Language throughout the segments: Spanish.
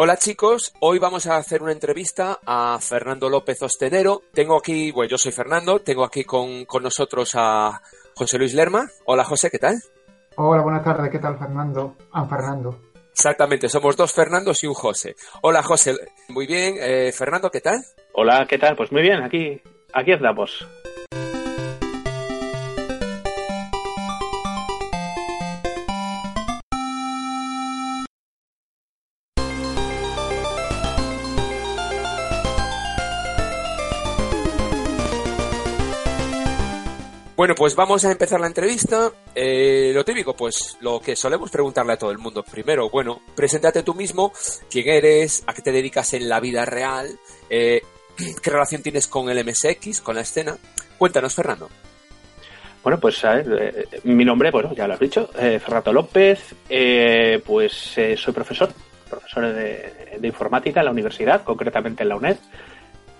Hola chicos, hoy vamos a hacer una entrevista a Fernando López Ostenero. Tengo aquí, bueno, yo soy Fernando, tengo aquí con, con nosotros a José Luis Lerma. Hola José, ¿qué tal? Hola, buenas tardes, ¿qué tal Fernando? Ah, Fernando. Exactamente, somos dos Fernandos y un José. Hola José, muy bien. Eh, Fernando, ¿qué tal? Hola, ¿qué tal? Pues muy bien, aquí, aquí andamos. Bueno, pues vamos a empezar la entrevista. Eh, lo típico, pues lo que solemos preguntarle a todo el mundo. Primero, bueno, preséntate tú mismo, quién eres, a qué te dedicas en la vida real, eh, qué relación tienes con el MSX, con la escena. Cuéntanos, Fernando. Bueno, pues ver, eh, mi nombre, bueno, ya lo has dicho, Fernando López, pues soy profesor, profesor de, de informática en la universidad, concretamente en la UNED,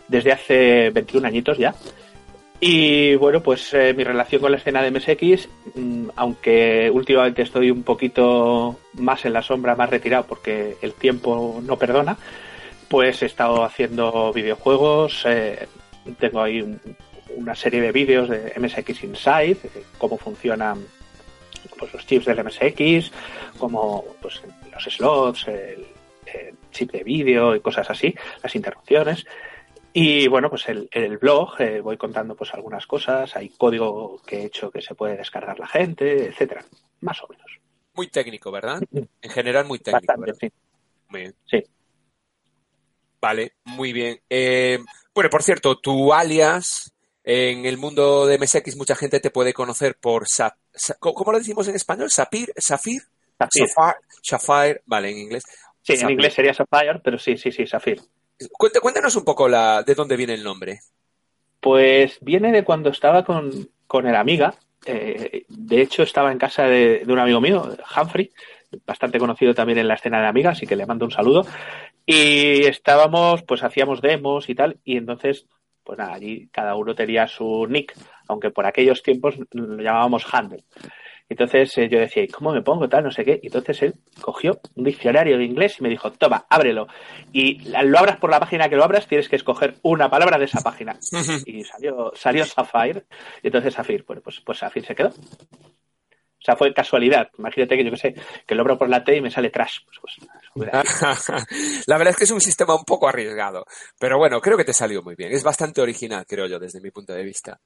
desde hace 21 añitos ya. Y bueno, pues eh, mi relación con la escena de MSX, mm, aunque últimamente estoy un poquito más en la sombra, más retirado porque el tiempo no perdona, pues he estado haciendo videojuegos, eh, tengo ahí una serie de vídeos de MSX Inside, cómo funcionan pues, los chips del MSX, como pues, los slots, el chip de vídeo y cosas así, las interrupciones. Y bueno, pues el, el blog eh, voy contando pues algunas cosas, hay código que he hecho que se puede descargar la gente, etcétera, más o menos. Muy técnico, ¿verdad? En general muy técnico. sí. Muy bien. Sí. Vale, muy bien. Eh, bueno, por cierto, tu alias en el mundo de MSX mucha gente te puede conocer por Sa ¿cómo lo decimos en español? Sapir, Safir, Sapphire, vale, en inglés. Sí, en inglés sería Sapphire, pero sí, sí, sí, Safir. Cuéntanos un poco la, de dónde viene el nombre. Pues viene de cuando estaba con, el amiga. Eh, de hecho, estaba en casa de, un amigo mío, Humphrey, bastante conocido también en la escena de amiga, así que le mando un saludo. Y estábamos, pues hacíamos demos y tal, y entonces, pues nada, allí cada uno tenía su nick, aunque por aquellos tiempos lo llamábamos Handle. Entonces eh, yo decía, ¿y cómo me pongo tal? No sé qué. Y entonces él cogió un diccionario de inglés y me dijo, toma, ábrelo. Y lo abras por la página que lo abras, tienes que escoger una palabra de esa página. y salió, salió Sapphire. Y entonces Sapphire, bueno, pues, pues Sapphire se quedó. O sea, fue casualidad. Imagínate que yo qué sé, que lo abro por la T y me sale trash. Pues, pues, la verdad es que es un sistema un poco arriesgado. Pero bueno, creo que te salió muy bien. Es bastante original, creo yo, desde mi punto de vista.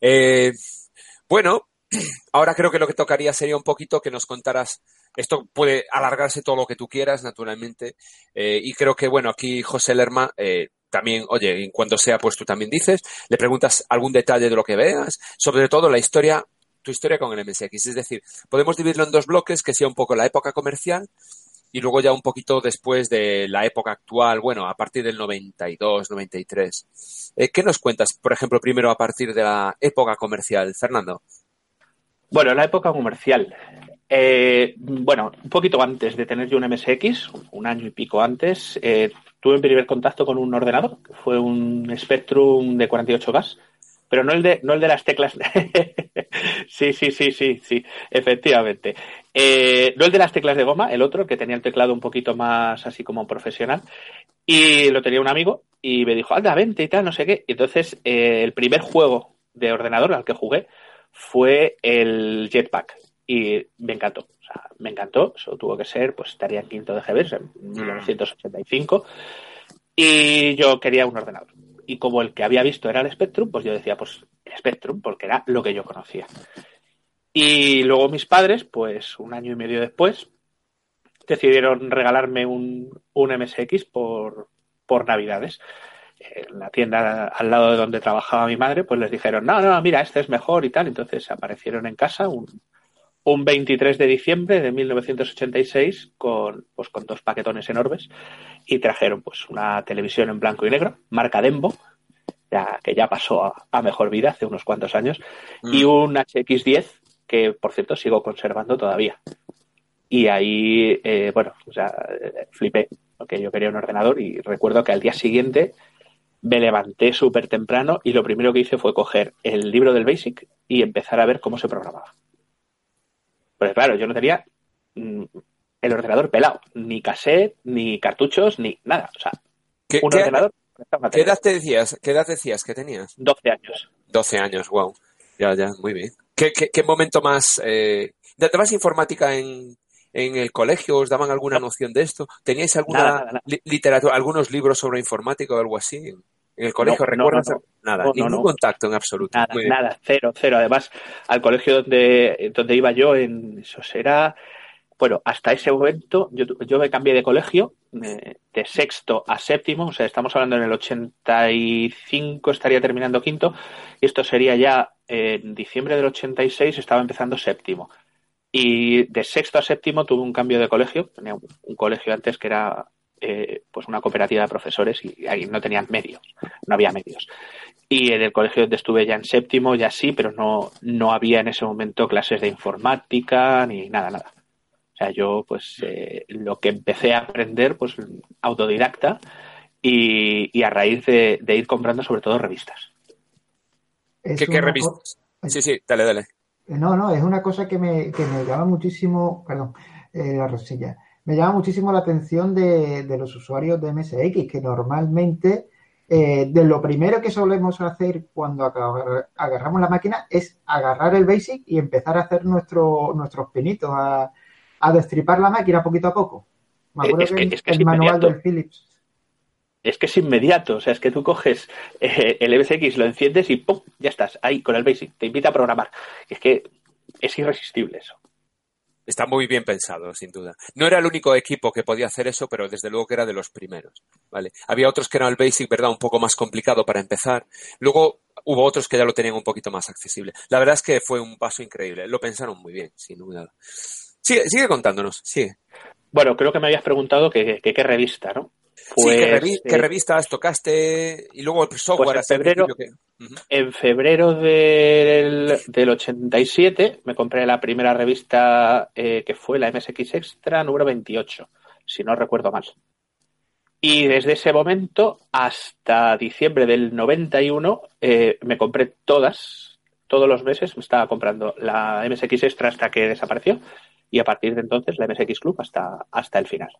Eh, bueno, Ahora creo que lo que tocaría sería un poquito que nos contaras, esto puede alargarse todo lo que tú quieras, naturalmente, eh, y creo que, bueno, aquí José Lerma, eh, también, oye, en cuanto sea, pues tú también dices, le preguntas algún detalle de lo que veas, sobre todo la historia, tu historia con el MSX. Es decir, podemos dividirlo en dos bloques, que sea un poco la época comercial y luego ya un poquito después de la época actual, bueno, a partir del 92, 93. Eh, ¿Qué nos cuentas, por ejemplo, primero a partir de la época comercial, Fernando? Bueno, en la época comercial. Eh, bueno, un poquito antes de tener yo un MSX, un año y pico antes, eh, tuve mi primer contacto con un ordenador, que fue un Spectrum de 48 gas, pero no el de, no el de las teclas. sí, sí, sí, sí, sí, efectivamente. Eh, no el de las teclas de goma, el otro, que tenía el teclado un poquito más así como profesional. Y lo tenía un amigo y me dijo, anda, vente y tal, no sé qué. Y entonces, el primer juego de ordenador al que jugué fue el Jetpack y me encantó. O sea, me encantó. Eso tuvo que ser, pues estaría en quinto de GB, en 1985. Y yo quería un ordenador. Y como el que había visto era el Spectrum, pues yo decía, pues el Spectrum, porque era lo que yo conocía. Y luego mis padres, pues un año y medio después, decidieron regalarme un, un MSX por, por Navidades en la tienda al lado de donde trabajaba mi madre, pues les dijeron, no, no, mira, este es mejor y tal. Entonces aparecieron en casa un, un 23 de diciembre de 1986 con, pues, con dos paquetones enormes y trajeron pues una televisión en blanco y negro, marca Dembo, ya, que ya pasó a, mejor vida hace unos cuantos años, y mm. un HX10 que, por cierto, sigo conservando todavía. Y ahí, eh, bueno, o sea, flipé, porque yo quería un ordenador y recuerdo que al día siguiente me levanté súper temprano y lo primero que hice fue coger el libro del Basic y empezar a ver cómo se programaba. Pues claro, yo no tenía mm, el ordenador pelado. Ni cassette, ni cartuchos, ni nada. O sea, ¿Qué, un qué- ordenador. qué edad te decías? ¿Qué edad decías que tenías? 12 años. 12 años, wow. Ya, ya, muy bien. ¿Qué, qué, qué momento más? Eh... ¿Dabas informática en, en el colegio? ¿Os daban alguna noción de esto? ¿Teníais alguna Nada, nada, nada. li- literatura, algunos libros sobre informática o algo así? En el colegio, No, no. Nada, no, ningún contacto en absoluto. Nada, nada, cero, cero. Además, al colegio donde, donde iba yo, en eso será, bueno, hasta ese momento yo, yo me cambié de colegio eh, de sexto a séptimo, o sea, estamos hablando en el 85, estaría terminando quinto, y esto sería ya en diciembre del 86, estaba empezando séptimo. Y de sexto a séptimo tuve un cambio de colegio, tenía un, un colegio antes que era eh, pues una cooperativa de profesores y ahí no tenían medios, no había medios. Y en el colegio donde estuve ya en séptimo, ya sí, pero no, no había en ese momento clases de informática ni nada, nada. O sea, yo pues eh, lo que empecé a aprender, pues autodidacta y, y a raíz de, de ir comprando sobre todo revistas. Es ¿Qué, qué revistas? Sí, sí, dale, dale. No, no, es una cosa que me, que me llama muchísimo, perdón, eh, la rosilla, me llama muchísimo la atención de, de los usuarios de MSX, que normalmente eh, de lo primero que solemos hacer cuando agar- agarramos la máquina es agarrar el BASIC y empezar a hacer nuestro, nuestros pinitos, a, a destripar la máquina poquito a poco. Me acuerdo es que- que, es que el manual inmediato. del Philips. Es que es inmediato, o sea, es que tú coges eh, el MSX, lo enciendes y ¡pum! Ya estás, ahí con el Basic, te invita a programar. Es que es irresistible eso. Está muy bien pensado, sin duda. No era el único equipo que podía hacer eso, pero desde luego que era de los primeros. ¿vale? Había otros que eran el Basic, ¿verdad? Un poco más complicado para empezar. Luego hubo otros que ya lo tenían un poquito más accesible. La verdad es que fue un paso increíble. Lo pensaron muy bien, sin duda. Sigue, sigue contándonos, sigue. Bueno, creo que me habías preguntado que, qué revista, ¿no? sí, ¿qué, revi- eh, revistas tocaste? Y luego el software. Pues en febrero- En febrero del, del 87 me compré la primera revista eh, que fue la MSX Extra número 28, si no recuerdo mal. Y desde ese momento hasta diciembre del 91 eh, me compré todas, todos los meses me estaba comprando la MSX Extra hasta que desapareció y a partir de entonces la MSX Club hasta, hasta el final.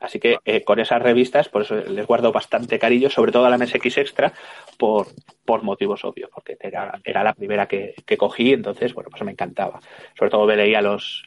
Así que eh, con esas revistas, por eso les guardo bastante cariño, sobre todo a la MSX Extra, por, por motivos obvios, porque era, era la primera que, que cogí, entonces, bueno, pues me encantaba. Sobre todo me leía los,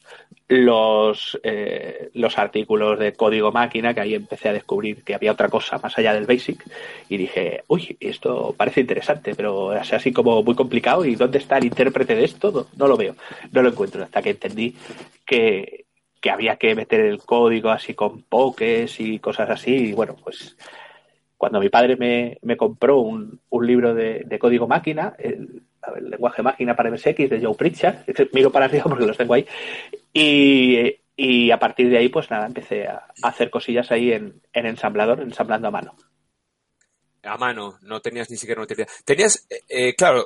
los, eh, los artículos de código máquina, que ahí empecé a descubrir que había otra cosa más allá del BASIC, y dije, uy, esto parece interesante, pero es así como muy complicado, ¿y dónde está el intérprete de esto? No, no lo veo, no lo encuentro, hasta que entendí que, que había que meter el código así con pokés y cosas así, y bueno, pues cuando mi padre me, me compró un, un libro de, de código máquina, el, lenguaje máquina para MSX de Joe Pritchard, miro para arriba porque los tengo ahí, y, y a partir de ahí, pues nada, empecé a, a hacer cosillas ahí en, en ensamblador, ensamblando a mano. A mano, no tenías ni siquiera una utilidad. Tenías, eh, eh, claro,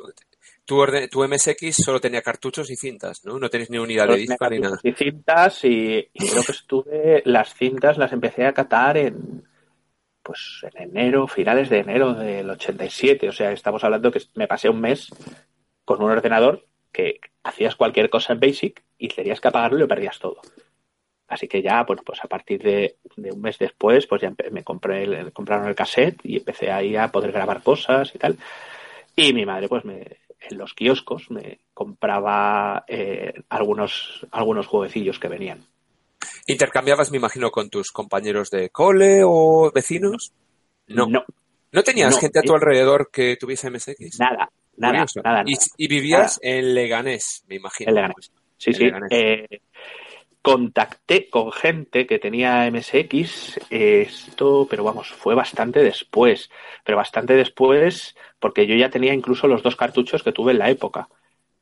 tu, orden, tu MSX solo tenía cartuchos y cintas, ¿no? No tenías ni unidad de Los disco ni nada. Y cintas, y, y creo que estuve, las cintas las empecé a catar en, pues en enero, finales de enero del 87. O sea, estamos hablando que me pasé un mes con un ordenador que hacías cualquier cosa en Basic y tenías que apagarlo y lo perdías todo. Así que ya, bueno, pues a partir de, de un mes después, pues ya me compré el, compraron el cassette y empecé ahí a poder grabar cosas y tal. Y mi madre, pues me, en los kioscos me compraba eh, algunos, algunos jueguecillos que venían. ¿Intercambiabas, me imagino, con tus compañeros de cole o vecinos? No. no ¿No tenías No. gente a tu alrededor que tuviese MSX? nada, nada, Curioso. nada. Y, nada. y vivías en Leganés, me imagino. En Leganés. Sí, En sí. Leganés. Eh, contacté con gente que tenía MSX, esto, pero vamos, fue bastante después, pero bastante después porque yo ya tenía incluso los dos cartuchos que tuve en la época.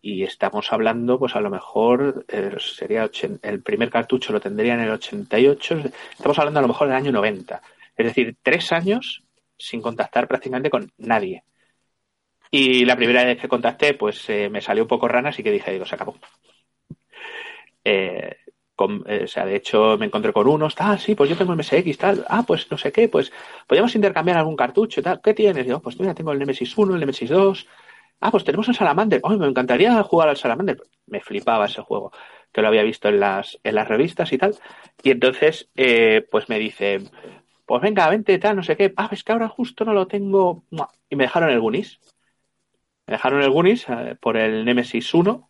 Y estamos hablando, pues a lo mejor eh, sería el primer cartucho lo tendría en el 88, estamos hablando a lo mejor del año 90. Es decir, tres años sin contactar prácticamente con nadie. Y la primera vez que contacté, pues eh, me salió un poco rana, así que dije, digo, se acabó. Eh, eh, o sea, de hecho me encontré con unos, tal, sí, pues yo tengo MSX, tal, ah, pues no sé qué, pues podríamos intercambiar algún cartucho tal, ¿qué tienes? Digo, pues mira, tengo el Nemesis 1, el Nemesis 2, ah, pues tenemos el Salamander, ay, me encantaría jugar al Salamander, me flipaba ese juego, que lo había visto en las, en las revistas y tal. Y entonces, eh, pues me dice, pues venga, vente, tal, no sé qué. Ah, es que ahora justo no lo tengo. Y me dejaron el Gunis. Me dejaron el Gunis eh, por el Nemesis 1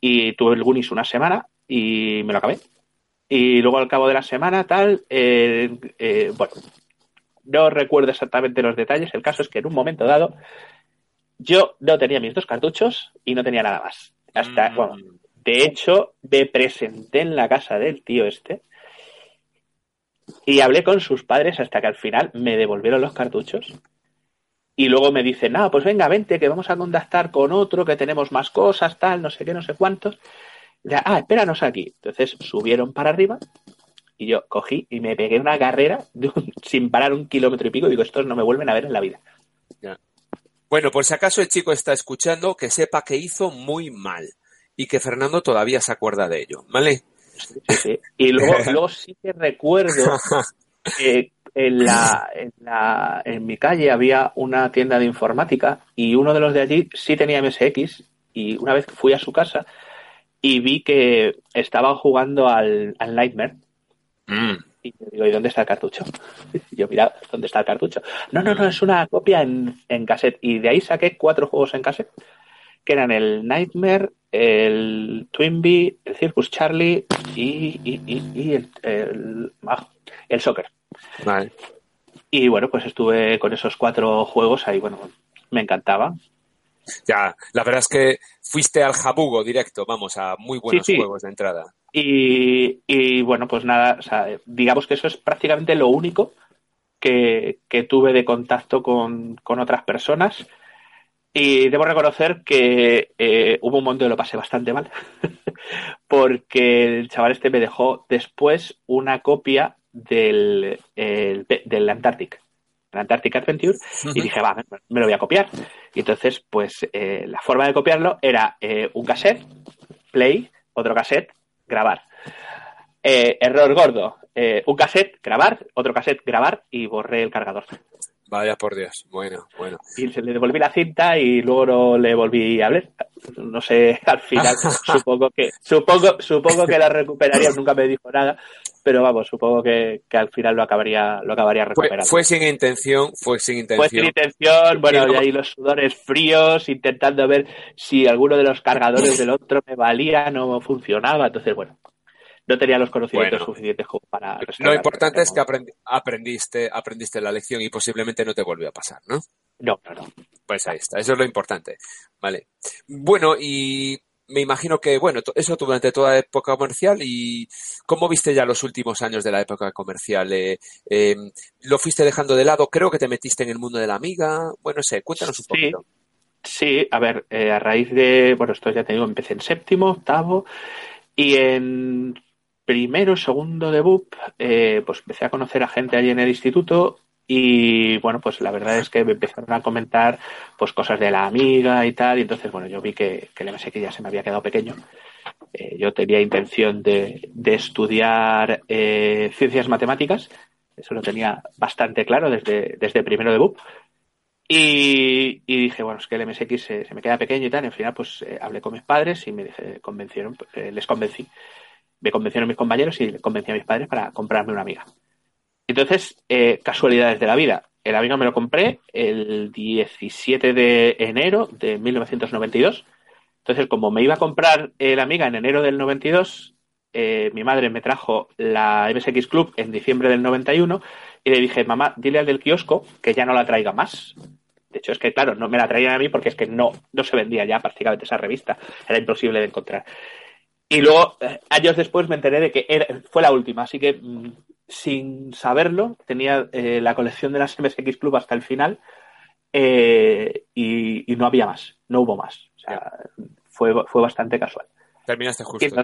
y tuve el Gunis una semana y me lo acabé. Y luego al cabo de la semana, tal, eh, eh, bueno, no recuerdo exactamente los detalles. El caso es que en un momento dado yo no tenía mis dos cartuchos y no tenía nada más. Hasta, mm. bueno, de hecho, me presenté en la casa del tío este y hablé con sus padres hasta que al final me devolvieron los cartuchos. Y luego me dicen, no, pues venga, vente, que vamos a contactar con otro, que tenemos más cosas, tal, no sé qué, no sé cuántos ah, espéranos aquí. Entonces subieron para arriba y yo cogí y me pegué una carrera sin parar un kilómetro y pico. Y digo, estos no me vuelven a ver en la vida. Bueno, por si acaso el chico está escuchando, que sepa que hizo muy mal y que Fernando todavía se acuerda de ello, ¿vale? Y luego, luego sí que recuerdo que en, la, en, la, en mi calle había una tienda de informática y uno de los de allí sí tenía MSX y una vez fui a su casa y vi que estaba jugando al, Nightmare. Mm. Y yo digo, ¿y dónde está el cartucho? Y yo, mira, ¿dónde está el cartucho? No, no, no, es una copia en, en cassette. Y de ahí saqué cuatro juegos en cassette, que eran el Nightmare, el Twinbee, el Circus Charlie y, y, el, el, ah, el, Soccer. Vale. Y bueno, pues estuve con esos cuatro juegos ahí, bueno, me encantaba. Ya, la verdad es que fuiste al jabugo directo, vamos, a muy buenos juegos de entrada. Y, bueno, pues nada, digamos que eso es prácticamente lo único que, tuve de contacto con, otras personas. Y debo reconocer que eh, hubo un momento que lo pasé bastante mal, porque el chaval este me dejó después una copia del, del Antarctic Antarctic Adventure y dije, va, me, lo voy a copiar. Y entonces, pues eh, la forma de copiarlo era eh, un cassette, play, otro cassette, grabar. Eh, error gordo, un cassette, grabar, otro cassette, grabar y borré el cargador. Vaya por Dios, bueno, bueno. Y se le devolví la cinta y luego no le volví a hablar. No sé, al final supongo que supongo supongo que la recuperaría, nunca me dijo nada, pero vamos, supongo que, al final lo acabaría lo acabaría recuperando. Fue, sin intención, fue sin intención. Fue sin intención, bueno, y ahí los sudores fríos, intentando ver si alguno de los cargadores del otro me valía, no funcionaba, entonces bueno, no tenía los conocimientos suficientes para... Lo importante es que aprendiste, aprendiste la lección y posiblemente no te volvió a pasar, ¿no? No, no, no. Pues ahí está, eso es lo importante. Vale. Bueno, y me imagino que, bueno, eso durante toda la época comercial y ¿cómo viste ya los últimos años de la época comercial? Eh, em, ¿Lo fuiste dejando de lado? Creo que te metiste en el mundo de la amiga. Bueno, sé, cuéntanos un poquito. Sí, a ver, eh, a raíz de, bueno, esto ya te digo, empecé en séptimo, octavo y en primero, segundo debut, eh, pues empecé a conocer a gente allí en el instituto y bueno, pues la verdad es que me empezaron a comentar pues cosas de la amiga y tal, y entonces bueno, yo vi que, que el MSX ya se me había quedado pequeño. Eh, yo tenía intención de, estudiar eh, ciencias matemáticas, eso lo tenía bastante claro desde, desde primero debut. Y, dije, bueno, es que el MSX se, me queda pequeño y tal. Y al final, pues hablé con mis padres y me convencieron, les convencí me convencieron mis compañeros y convencí a mis padres para comprarme una amiga. Entonces, eh, casualidades de la vida. El amiga me lo compré el 17 de enero de 1992. Entonces, como me iba a comprar el amiga en enero del 92, eh, mi madre me trajo la MSX Club en diciembre del 91 y le dije, mamá, dile al del kiosco que ya no la traiga más. De hecho, es que, claro, no me la traían a mí porque es que no, no se vendía ya prácticamente esa revista. Era imposible de encontrar. Y luego, eh, años después, me enteré de que fue la última, así que mm, sin saberlo, tenía eh, la colección de las MSX Club hasta el final eh, y, no había más, no hubo más. O sea, fue, fue bastante casual. Terminaste justo.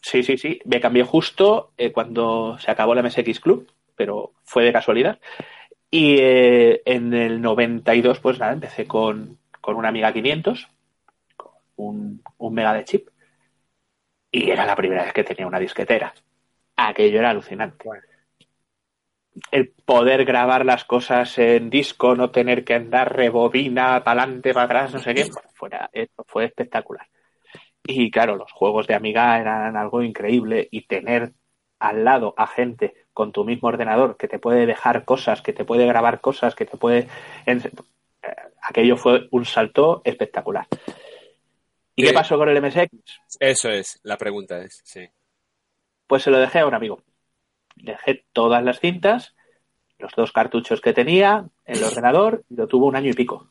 Sí, sí, sí. Me cambié justo cuando se acabó la MSX Club, pero fue de casualidad. Y en el 92, pues nada, empecé con, con una Amiga 500, con un, un mega de chip y era la primera vez que tenía una disquetera. Aquello era alucinante. El poder grabar las cosas en disco, no tener que andar rebobina para adelante, para atrás, no sé qué, fuera, fue espectacular. Y claro, los juegos de Amiga eran algo increíble y tener al lado a gente con tu mismo ordenador que te puede dejar cosas, que te puede grabar cosas, que te puede... Eh, aquello fue un salto espectacular. ¿Y qué pasó con el MSX? Eso es, la pregunta es, sí. Pues se lo dejé a un amigo. Dejé todas las cintas, los dos cartuchos que tenía, el ordenador, y lo tuvo un año y pico.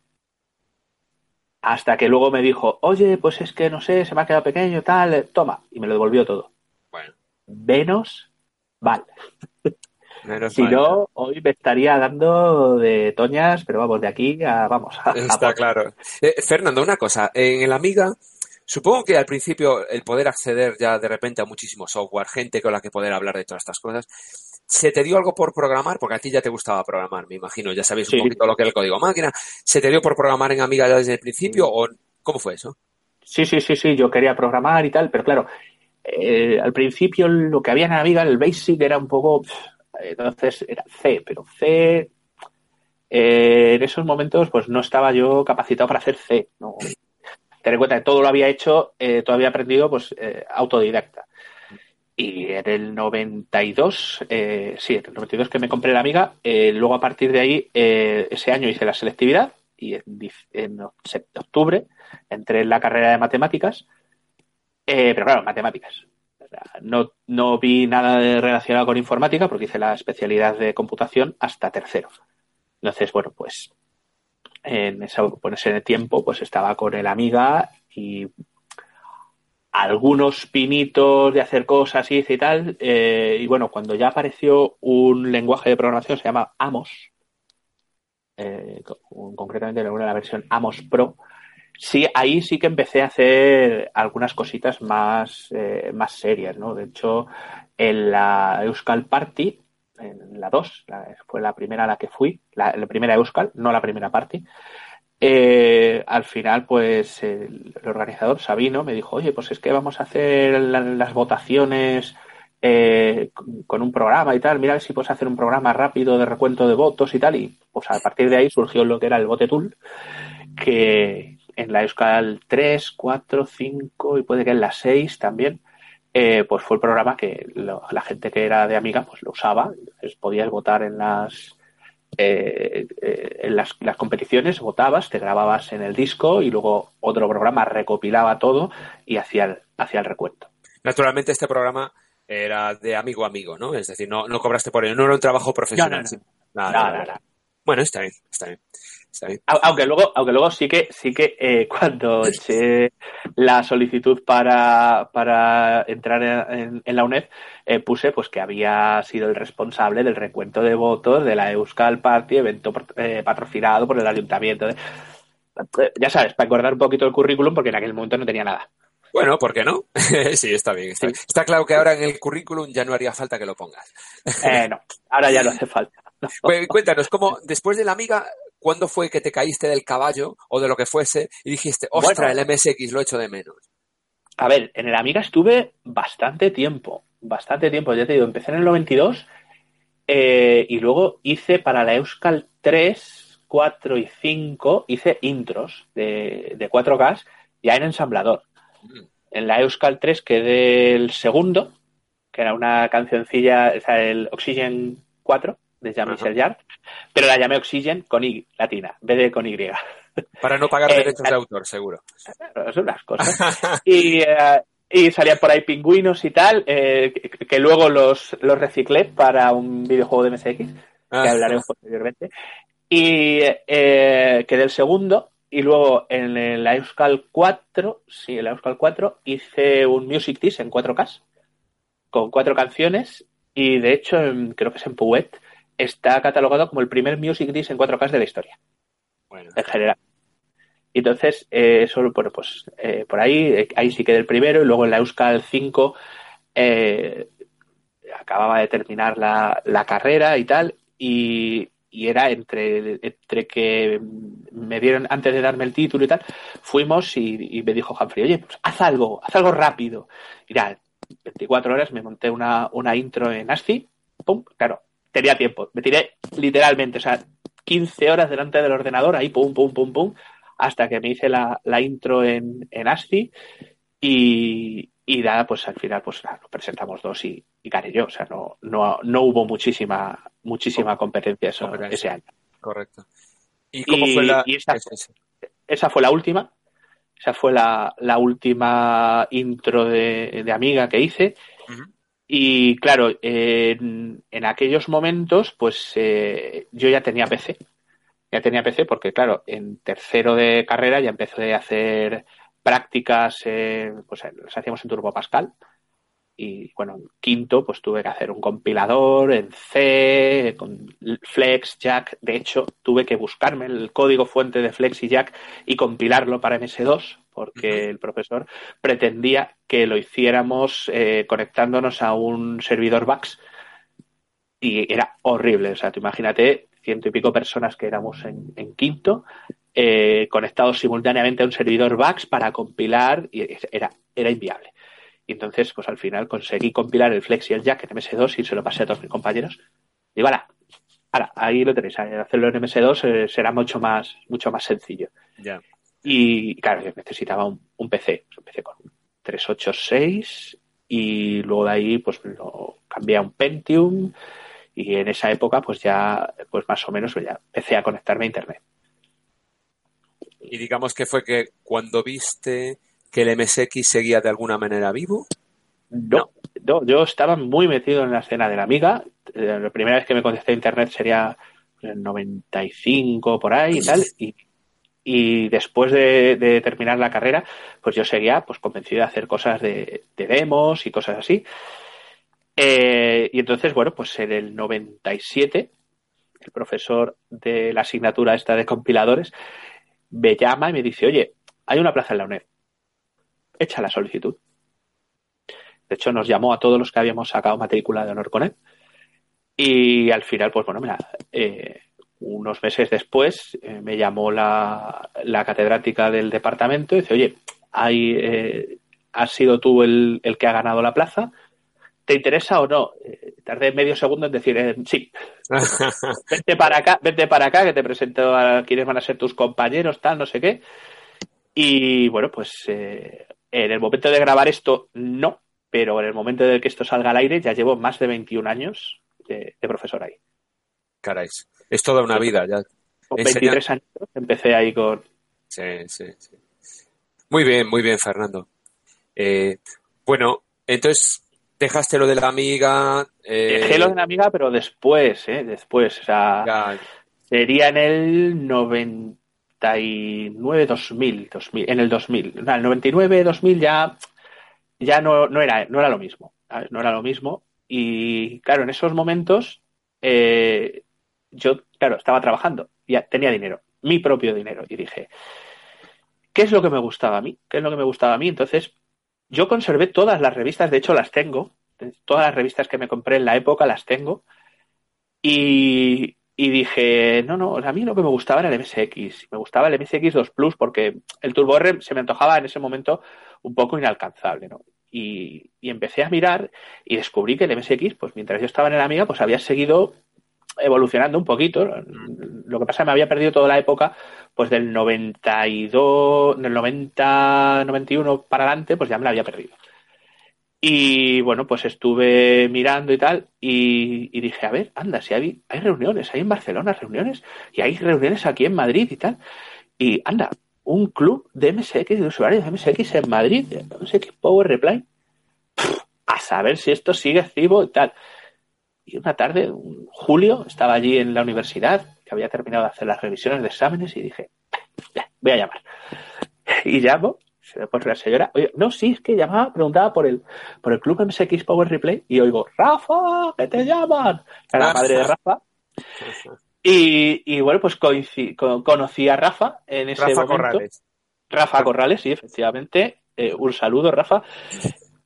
Hasta que luego me dijo, oye, pues es que no sé, se me ha quedado pequeño, tal, toma, y me lo devolvió todo. Bueno. Menos mal. si no, hoy me estaría dando de toñas, pero vamos, de aquí a, vamos. A, Está claro. Eh, Fernando, una cosa, en el Amiga, supongo que al principio el poder acceder ya de repente a muchísimo software, gente con la que poder hablar de todas estas cosas, ¿Se te dio algo por programar? Porque a ti ya te gustaba programar, me imagino. Ya sabéis un poquito lo que es el código máquina. ¿Se te dio por programar en Amiga ya desde el principio o cómo fue eso? Sí, sí, sí, sí. Yo quería programar y tal, pero claro, eh, al principio lo que había en Amiga, el Basic, era un poco. Entonces era C, pero C. Eh, en esos momentos, pues no estaba yo capacitado para hacer C. No. Ten en cuenta que todo lo había hecho, eh, todo había aprendido, pues autodidacta. Y en el 92, eh, sí, en el 92 que me compré la amiga, eh, luego a partir de ahí, eh, ese año hice la selectividad y en, octubre entré en la carrera de matemáticas, pero claro, matemáticas. No, no vi nada relacionado con informática porque hice la especialidad de computación hasta tercero. Entonces, bueno, pues en, en ese tiempo pues estaba con el amiga y algunos pinitos de hacer cosas y tal. Eh, y bueno, cuando ya apareció un lenguaje de programación, se llama Amos, eh, concretamente en la versión Amos Pro, sí, ahí sí que empecé a hacer algunas cositas más, eh, más serias, ¿no? De hecho, en la Euskal Party, en la 2, fue la primera a la que fui, la, la primera Euskal, no la primera Party, eh, al final, pues el, organizador Sabino me dijo, oye, pues es que vamos a hacer las votaciones eh, con un programa y tal, mira si puedes hacer un programa rápido de recuento de votos y tal, y pues a partir de ahí surgió lo que era el Vote Tool, que en la Euskal 3, 4, 5 y puede que en la 6 también, eh, pues fue el programa que la gente que era de Amiga pues lo usaba, entonces podías votar en las eh, eh, en las, competiciones votabas, te grababas en el disco y luego otro programa recopilaba todo y hacía el, hacía el recuento. Naturalmente este programa era de amigo a amigo, ¿no? Es decir, no, no cobraste por ello, no era un trabajo profesional. No, no, bueno, está bien, está bien. Aunque luego, aunque luego sí que, sí que eh, cuando eché la solicitud para, para entrar en, la UNED, eh, puse pues que había sido el responsable del recuento de votos de la Euskal Party, evento eh, patrocinado por el ayuntamiento. ya sabes, para acordar un poquito el currículum, porque en aquel momento no tenía nada. Bueno, ¿por qué no? sí, está bien, está bien. Está claro que ahora en el currículum ya no haría falta que lo pongas. no, ahora ya no hace falta. Cuéntanos, ¿cómo después de la amiga ¿cuándo fue que te caíste del caballo o de lo que fuese y dijiste, ostra, el MSX lo echo de menos? A ver, en el Amiga estuve bastante tiempo, bastante tiempo, ya te digo, empecé en el 92 eh, y luego hice para la Euskal 3, 4 y 5, hice intros de, 4K ya en ensamblador. Mm. En la Euskal 3 quedé el segundo, que era una cancioncilla, o sea, el Oxygen 4, de Jean-Michel Jarre, pero la llamé Oxygen con Y latina, en vez de con Y. Para no pagar eh, derechos de autor, seguro. Son unas cosas. y, eh, y salían por ahí pingüinos y tal, eh, que, luego los, los reciclé para un videojuego de MSX, que ah. hablaremos posteriormente. Y quedé el segundo, y luego en la Euskal 4, sí, en la Euskal 4, hice un Music Disc en 4K, con cuatro canciones, y de hecho creo que es en Puet, está catalogado como el primer Music Disc en 4K de la historia. Bueno. En general. Entonces, eh, solo bueno, pues eh, por ahí, eh, ahí sí quedé el primero, y luego en la Euskal 5 eh, acababa de terminar la, la carrera y tal, y, y, era entre, entre que me dieron, antes de darme el título y tal, fuimos y, me dijo Humphrey, oye, pues haz algo, haz algo rápido. Mira, 24 horas me monté una, una intro en ASCII, pum, claro, tenía tiempo. Me tiré literalmente, o sea, 15 horas delante del ordenador, ahí pum, pum, pum, pum, hasta que me hice la, intro en, en ASCII Y, y nada, pues al final pues nos presentamos dos y, y gané yo. O sea, no, no, no hubo muchísima, muchísima competencia, eso, ese año. Correcto. ¿Y cómo fue la...? esa, esa, fue la última. Esa fue la, la última intro de, de, Amiga que hice. Y claro, en, aquellos momentos, pues eh, yo ya tenía PC. Ya tenía PC porque, claro, en tercero de carrera ya empecé a hacer prácticas, eh, pues las hacíamos en Turbo Pascal. Y bueno, en quinto, pues tuve que hacer un compilador en C, con Flex, Jack. De hecho, tuve que buscarme el código fuente de Flex y Jack y compilarlo para MS2, porque el profesor pretendía que lo hiciéramos eh, conectándonos a un servidor VAX. Y era horrible. O sea, tú imagínate, ciento y pico personas que éramos en, en quinto, eh, conectados simultáneamente a un servidor VAX para compilar y era, era inviable. Y entonces, pues al final conseguí compilar el Flex y el Jack en MS2 y se lo pasé a todos mis compañeros. Y voilà, ahora, ahí lo tenéis. Hacerlo en MS2 eh, será mucho más, mucho más sencillo. Yeah. Y claro, yo necesitaba un, un PC, un PC con un 386 y luego de ahí pues lo cambié a un Pentium y en esa época pues ya pues más o menos ya empecé a conectarme a internet. Y digamos que fue que cuando viste que el MSX seguía de alguna manera vivo. No, no, yo estaba muy metido en la escena de la amiga. Eh, la primera vez que me contesté a internet sería en 95 por ahí y tal. Y, y después de, terminar la carrera, pues yo seguía pues convencido de hacer cosas de, de demos y cosas así. Eh, y entonces, bueno, pues en el 97, el profesor de la asignatura esta de compiladores me llama y me dice, oye, hay una plaza en la UNED, echa la solicitud. De hecho, nos llamó a todos los que habíamos sacado matrícula de honor con él. Y al final, pues bueno, mira, eh, unos meses después eh, me llamó la, la, catedrática del departamento y dice, oye, hay, eh, has sido tú el, el, que ha ganado la plaza, ¿te interesa o no? Eh, tardé medio segundo en decir, eh, sí, vente para acá, vente para acá, que te presento a quienes van a ser tus compañeros, tal, no sé qué. Y bueno, pues en el momento de grabar esto, no, pero en el momento de que esto salga al aire, ya llevo más de 21 años de, de profesor ahí. Caray, es toda una vida ya. Con 23 años empecé ahí con... Sí, sí, sí. Muy bien, muy bien, Fernando. Eh, bueno, entonces dejaste lo de la amiga. Eh... Dejé lo de la amiga, pero después, ¿eh? Después, o sea, ya. sería en el 99, 2000, 2000 en el 2000. No, el 99, 2000 ya, ya no, no, era, no era lo mismo. No era lo mismo. Y claro, en esos momentos, eh, yo, claro, estaba trabajando, ya tenía dinero, mi propio dinero, y dije, ¿qué es lo que me gustaba a mí? ¿Qué es lo que me gustaba a mí? Entonces, yo conservé todas las revistas, de hecho las tengo, todas las revistas que me compré en la época las tengo, y, dije, no, no, a mí lo que me gustaba era el MSX, me gustaba el MSX 2 Plus porque el Turbo R se me antojaba en ese momento un poco inalcanzable, ¿no? Y, y, empecé a mirar y descubrí que el MSX, pues mientras yo estaba en el Amiga, pues había seguido evolucionando un poquito. Lo que pasa es que me había perdido toda la época, pues del 92, del 90, 91 para adelante, pues ya me la había perdido. Y bueno, pues estuve mirando y tal, y, dije, a ver, anda, si hay, hay, reuniones, hay en Barcelona reuniones, y hay reuniones aquí en Madrid y tal. Y anda, un club de MSX, de usuarios de MSX en Madrid, de MSX Power Reply. A saber si esto sigue activo y tal. Y una tarde, un julio, estaba allí en la universidad, que había terminado de hacer las revisiones de exámenes, y dije, voy a llamar. Y llamo, se me pone la señora, oye, no, sí, es que llamaba, preguntaba por el, por el club MSX Power Replay, y oigo, Rafa, que te llaman. Era la madre de Rafa. Y, y bueno, pues conocí a Rafa en ese Rafa momento. Corrales. Rafa Corrales, sí, efectivamente. Eh, un saludo, Rafa.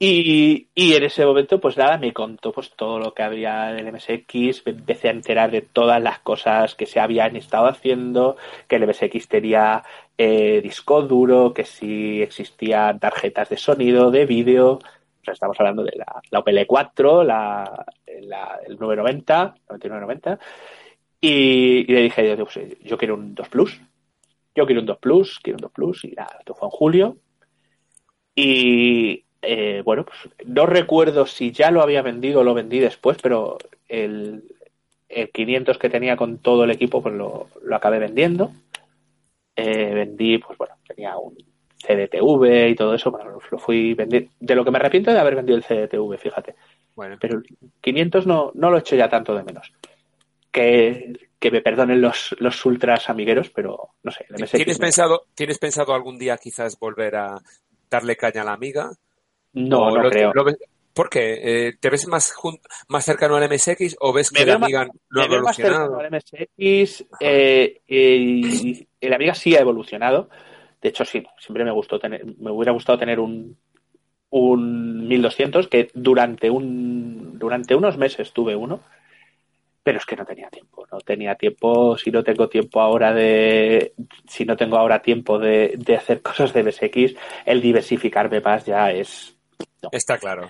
Y, y, en ese momento, pues nada, me contó pues todo lo que había en el MSX, me empecé a enterar de todas las cosas que se habían estado haciendo, que el MSX tenía eh, disco duro, que sí existían tarjetas de sonido, de vídeo, o sea, estamos hablando de la, la OPL4, la, la, el 990, 9990, y, y le dije, yo, pues, yo quiero un 2 Plus, yo quiero un 2 Plus, quiero un 2 Plus, y nada, esto fue en julio, Y eh, bueno, pues no recuerdo si ya lo había vendido o lo vendí después, pero el, el 500 que tenía con todo el equipo, pues lo, lo acabé vendiendo. Eh, vendí, pues bueno, tenía un CDTV y todo eso, bueno, lo fui vendiendo. De lo que me arrepiento de haber vendido el CDTV, fíjate. Bueno. Pero el 500 no, no lo he hecho ya tanto de menos. Que, que me perdonen los, los ultras amigueros, pero no sé. El ¿Tienes, pensado, ¿Tienes pensado algún día quizás volver a darle caña a la amiga? No, no creo. ¿Por qué? Eh, ¿Te ves más, más cercano al MSX o ves que la Amiga no ha evolucionado? Más al MSX, eh, y, la Amiga sí ha evolucionado. De hecho, sí, siempre me gustó tener, me hubiera gustado tener un, un 1200 que durante un durante unos meses tuve uno, pero es que no tenía tiempo, no tenía tiempo, si no tengo tiempo ahora de si no tengo ahora tiempo de, de hacer cosas de MSX, el diversificarme más ya es Está claro.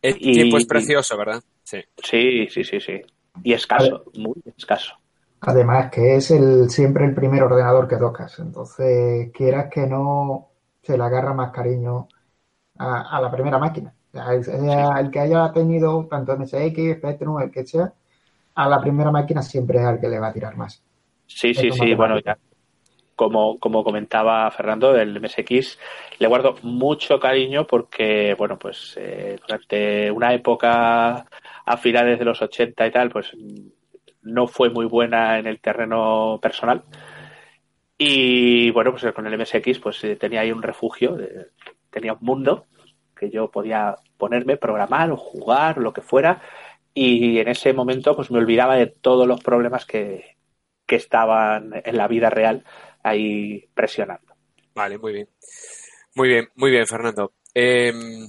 El tiempo es precioso, ¿verdad? Sí. Sí, sí, sí, sí. Y escaso, muy escaso. Además que es el siempre el primer ordenador que tocas, entonces quieras que no se le agarra más cariño a, la primera máquina. El, que haya tenido tanto MSX, Spectrum, el que sea, a la primera máquina siempre es al que le va a tirar más. Sí, sí, sí, bueno, ya, como, como comentaba Fernando, del MSX le guardo mucho cariño porque, bueno, pues eh, durante una época a finales de los 80 y tal, pues no fue muy buena en el terreno personal. Y bueno, pues con el MSX pues eh, tenía ahí un refugio, tenía un mundo que yo podía ponerme, programar o jugar, lo que fuera. Y en ese momento pues me olvidaba de todos los problemas que, que estaban en la vida real ahí presionando. Vale, muy bien. Muy bien, muy bien, Fernando. Em,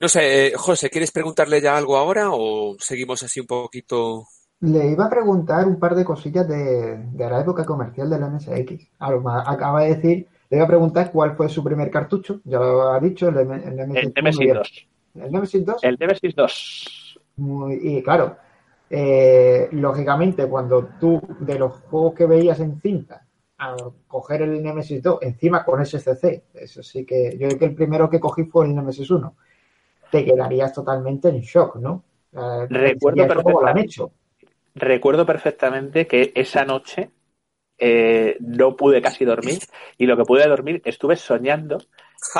no sé, eh, José, ¿quieres preguntarle ya algo ahora o seguimos así un poquito? Le iba a preguntar un par de cosillas de, la época comercial del MSX. Acaba de decir, le iba a preguntar cuál fue su primer cartucho. Ya lo ha dicho, el, el, Nemesis 2. ¿El Nemesis 2? El Nemesis 2. y claro, eh, lógicamente cuando tú de los juegos que veías en cinta a coger el Nemesis 2 encima con SCC. Eso sí que yo creo que el primero que cogí fue el Nemesis 1. Te quedarías totalmente en shock, ¿no? recuerdo, perfectamente, recuerdo perfectamente que esa noche eh, no pude casi dormir y lo que pude dormir estuve soñando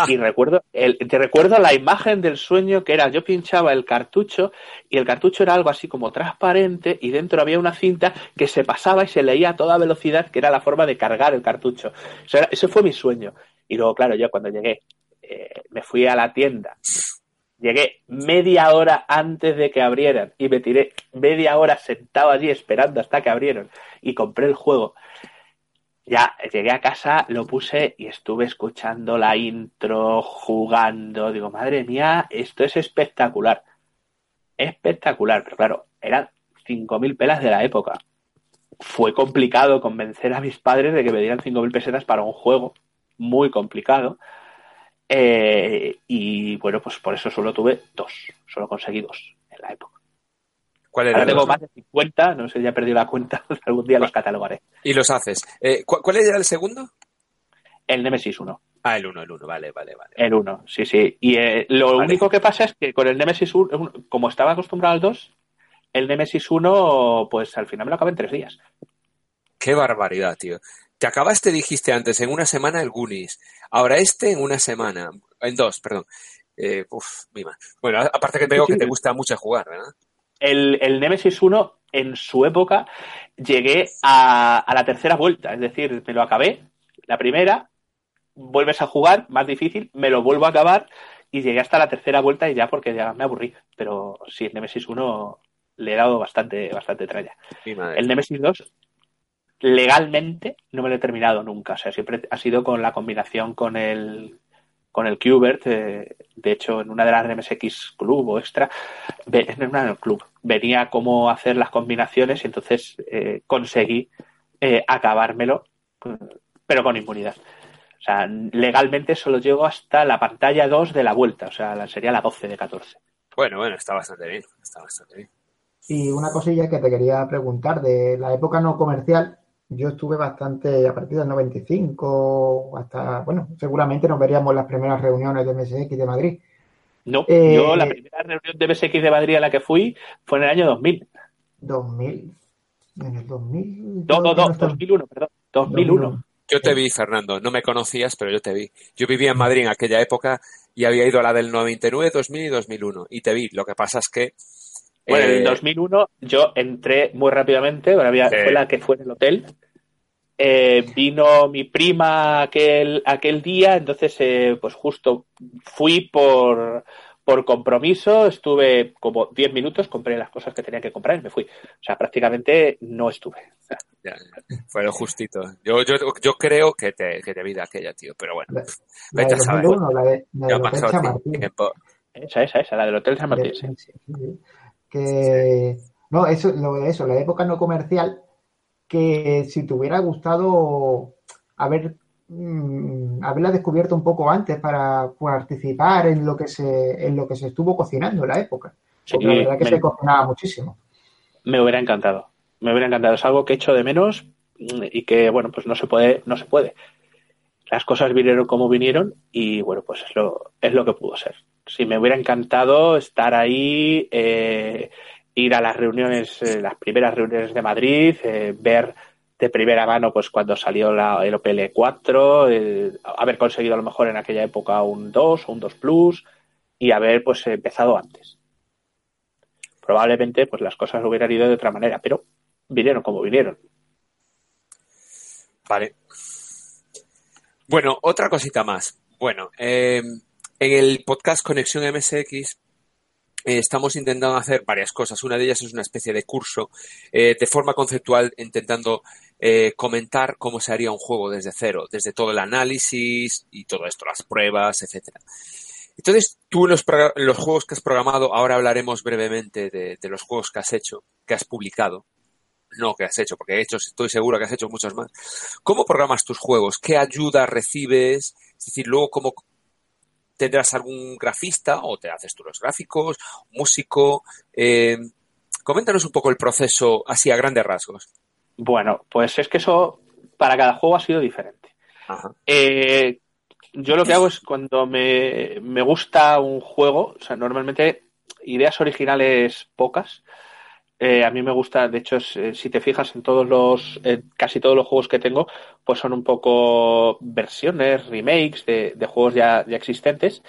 y recuerdo, el, te recuerdo la imagen del sueño que era, yo pinchaba el cartucho y el cartucho era algo así como transparente y dentro había una cinta que se pasaba y se leía a toda velocidad, que era la forma de cargar el cartucho. Ese fue mi sueño. Y luego, claro, yo cuando llegué, eh, me fui a la tienda, llegué media hora antes de que abrieran y me tiré media hora sentado allí esperando hasta que abrieron y compré el juego ya llegué a casa, lo puse y estuve escuchando la intro, jugando. Digo, madre mía, esto es espectacular. Espectacular, pero claro, eran 5.000 pelas de la época. Fue complicado convencer a mis padres de que me dieran 5.000 pesetas para un juego. Muy complicado. Eh, y bueno, pues por eso solo tuve dos. Solo conseguí dos en la época. ¿Cuál era tengo más de 50, no sé, ya he perdido la cuenta, algún día los catalogaré. Y los haces. Eh, ¿Cuál era el segundo? El Nemesis 1. Ah, el 1, el 1, vale, vale, vale. El 1, sí, sí. Y eh, lo único que pasa es que con el Nemesis 1, como estaba acostumbrado al 2, el Nemesis 1, pues al final me lo acabé en tres días. Qué barbaridad, tío. Te acabaste, dijiste antes, en una semana el Goonies. Ahora este en una semana. En dos, perdón. Eh, uf, mima. Bueno, aparte que veo que te gusta mucho jugar, ¿verdad? El, el Nemesis 1, en su época, llegué a, la tercera vuelta. Es decir, me lo acabé, la primera, vuelves a jugar, más difícil, me lo vuelvo a acabar y llegué hasta la tercera vuelta y ya porque ya me aburrí. Pero sí, el Nemesis 1 le he dado bastante, bastante tralla. El Nemesis 2 legalmente no me lo he terminado nunca. O sea, siempre ha sido con la combinación con el con el Qbert. Eh, de hecho, en una de las MSX Club o Extra, en una club, venía cómo hacer las combinaciones y entonces eh, conseguí eh, acabármelo, pero con impunidad. O sea, legalmente solo llego hasta la pantalla 2 de la vuelta, o sea, sería la 12 de 14. Bueno, bueno, está bastante bien, está bastante bien. Y una cosilla que te quería preguntar, de la época no comercial, yo estuve bastante a partir del 95 hasta, bueno, seguramente nos veríamos las primeras reuniones de MSX de Madrid. No, eh, yo la primera reunión de MSX de Madrid a la que fui fue en el año 2000. 2000. En el 2000. No, no, no, 2001, perdón. 2001. Yo te vi, Fernando. No me conocías, pero yo te vi. Yo vivía en Madrid en aquella época y había ido a la del 99, 2000 y 2001. Y te vi. Lo que pasa es que. Bueno, en el 2001 eh, yo entré muy rápidamente, fue la que fue en el hotel. Eh, vino mi prima aquel, aquel día, entonces eh, pues justo fui por, por compromiso, estuve como 10 minutos, compré las cosas que tenía que comprar y me fui. O sea, prácticamente no estuve. fue lo justito. Yo, yo, yo creo que te, que te vi de aquella, tío, pero bueno. La, vete a saber. la de, la Esa, esa, esa, la del Hotel San Martín. Sí. Que, no, eso, lo de eso, la época no comercial, que si te hubiera gustado haber Mm, haberla descubierto un poco antes para participar en lo que se en lo que se estuvo cocinando en la época. Porque la verdad que se cocinaba muchísimo. Me hubiera encantado. Me hubiera encantado. Es algo que echo de menos y que, bueno, pues no se puede, no se puede. Las cosas vinieron como vinieron y, bueno, pues es lo, es lo que pudo ser. Si me hubiera encantado estar ahí, eh, ir a las reuniones, eh, las primeras reuniones de Madrid, eh, ver de primera mano, pues cuando salió la, el Opel 4, eh, haber conseguido a lo mejor en aquella época un 2 o un 2 Plus y haber pues empezado antes. Probablemente pues las cosas hubieran ido de otra manera, pero vinieron como vinieron. Vale. Bueno, otra cosita más. Bueno, eh, en el podcast Conexión MSX eh, estamos intentando hacer varias cosas. Una de ellas es una especie de curso de forma conceptual, intentando eh, comentar cómo se haría un juego desde cero, desde todo el análisis y todo esto, las pruebas, etcétera. Entonces, tú los, los, juegos que has programado, ahora hablaremos brevemente de, los juegos que has hecho, que has publicado. No que has hecho, porque he hecho, estoy seguro que has hecho muchos más. ¿Cómo programas tus juegos? ¿Qué ayuda recibes? Es decir, luego, ¿cómo tendrás algún grafista o te haces tú los gráficos, músico? Eh, coméntanos un poco el proceso así a grandes rasgos. Bueno, pues es que eso para cada juego ha sido diferente. Eh, yo lo que hago es cuando me, gusta un juego, o sea, normalmente ideas originales pocas. Eh, a mí me gusta, de hecho, eh, si te fijas en todos los, casi todos los juegos que tengo, pues son un poco versiones, remakes de, juegos ya, existentes.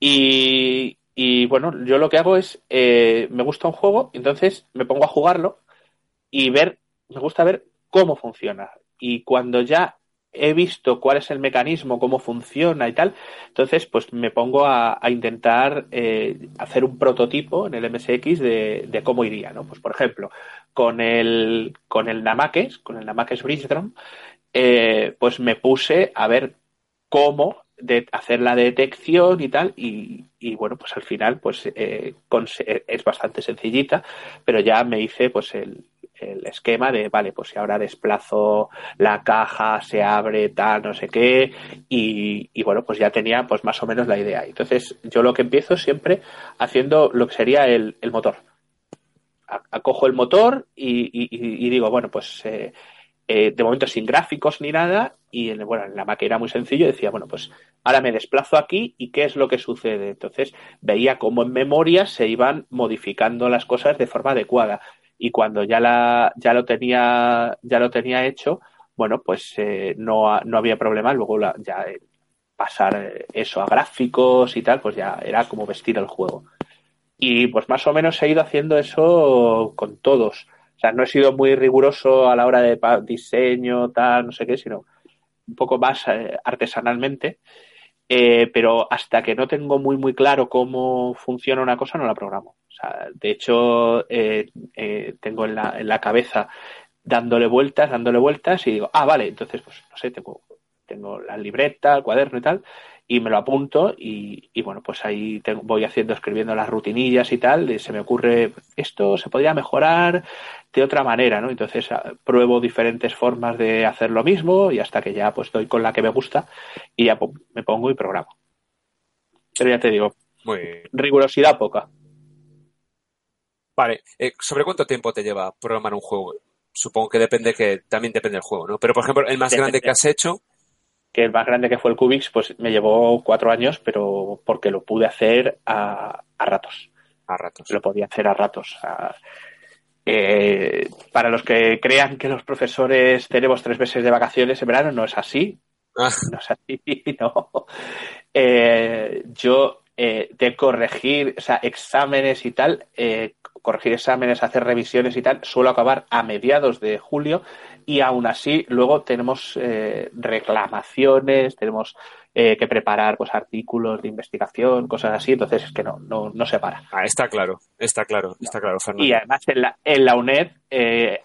Y, y, bueno, yo lo que hago es, me gusta un juego, entonces me pongo a jugarlo y ver me gusta ver cómo funciona. Y cuando ya he visto cuál es el mecanismo, cómo funciona y tal, entonces pues me pongo a, intentar eh, hacer un prototipo en el MSX de, cómo iría, ¿no? Pues por ejemplo, con el, con el Namakes, con el Namakes Bridge eh, pues me puse a ver cómo hacer la detección y tal y, bueno pues al final pues eh, es bastante sencillita pero ya me hice pues el, el esquema de, vale, pues si ahora desplazo la caja, se abre, tal, no sé qué, y, bueno, pues ya tenía pues más o menos la idea. Entonces, yo lo que empiezo siempre haciendo lo que sería el, el motor. Acojo el motor y, y, digo, bueno, pues eh, eh, de momento sin gráficos ni nada, y en, bueno, en la máquina era muy sencillo, decía, bueno, pues ahora me desplazo aquí y qué es lo que sucede. Entonces veía cómo en memoria se iban modificando las cosas de forma adecuada y cuando ya la ya lo tenía ya lo tenía hecho bueno pues eh, no, no había problema. Luego ya eh, pasar eso a gráficos y tal pues ya era como vestir el juego. Y pues más o menos he ido haciendo eso con todos. O sea no he sido muy riguroso a la hora de diseño tal no sé qué sino un poco más eh, artesanalmente. Pero hasta que no tengo muy muy claro cómo funciona una cosa no la programo de hecho, eh, eh, tengo en la, en la cabeza dándole vueltas, dándole vueltas y digo, ah, vale, entonces, pues no sé, tengo, tengo la libreta, el cuaderno y tal, y me lo apunto y, bueno, pues ahí voy haciendo, escribiendo las rutinillas y tal, y se me ocurre, esto se podría mejorar de otra manera, ¿no? Entonces ah, pruebo diferentes formas de hacer lo mismo y hasta que ya pues doy con la que me gusta y ya me pongo y programo. Pero ya te digo, rigurosidad poca. Vale, eh, ¿sobre cuánto tiempo te lleva programar un juego? supongo que depende que también depende del juego, ¿no? Pero por ejemplo, el más grande que has hecho. Que el más grande que fue el Cubix, pues me llevó cuatro años, pero porque lo pude hacer a, ratos. A ratos. Lo podía hacer a ratos. Eh, para los que crean que los profesores tenemos tres meses de vacaciones en verano, no es así. Ah. No es así, no. Eh, yo eh, de corregir, o sea, exámenes y tal, eh, corregir exámenes, hacer revisiones y tal, suelo acabar a mediados de julio y aún así luego tenemos eh, reclamaciones, tenemos que preparar pues artículos de investigación, cosas así, entonces es que no, no, no se para. Ah, está claro, está claro, está claro, Fernando. Y además en la, en la UNED,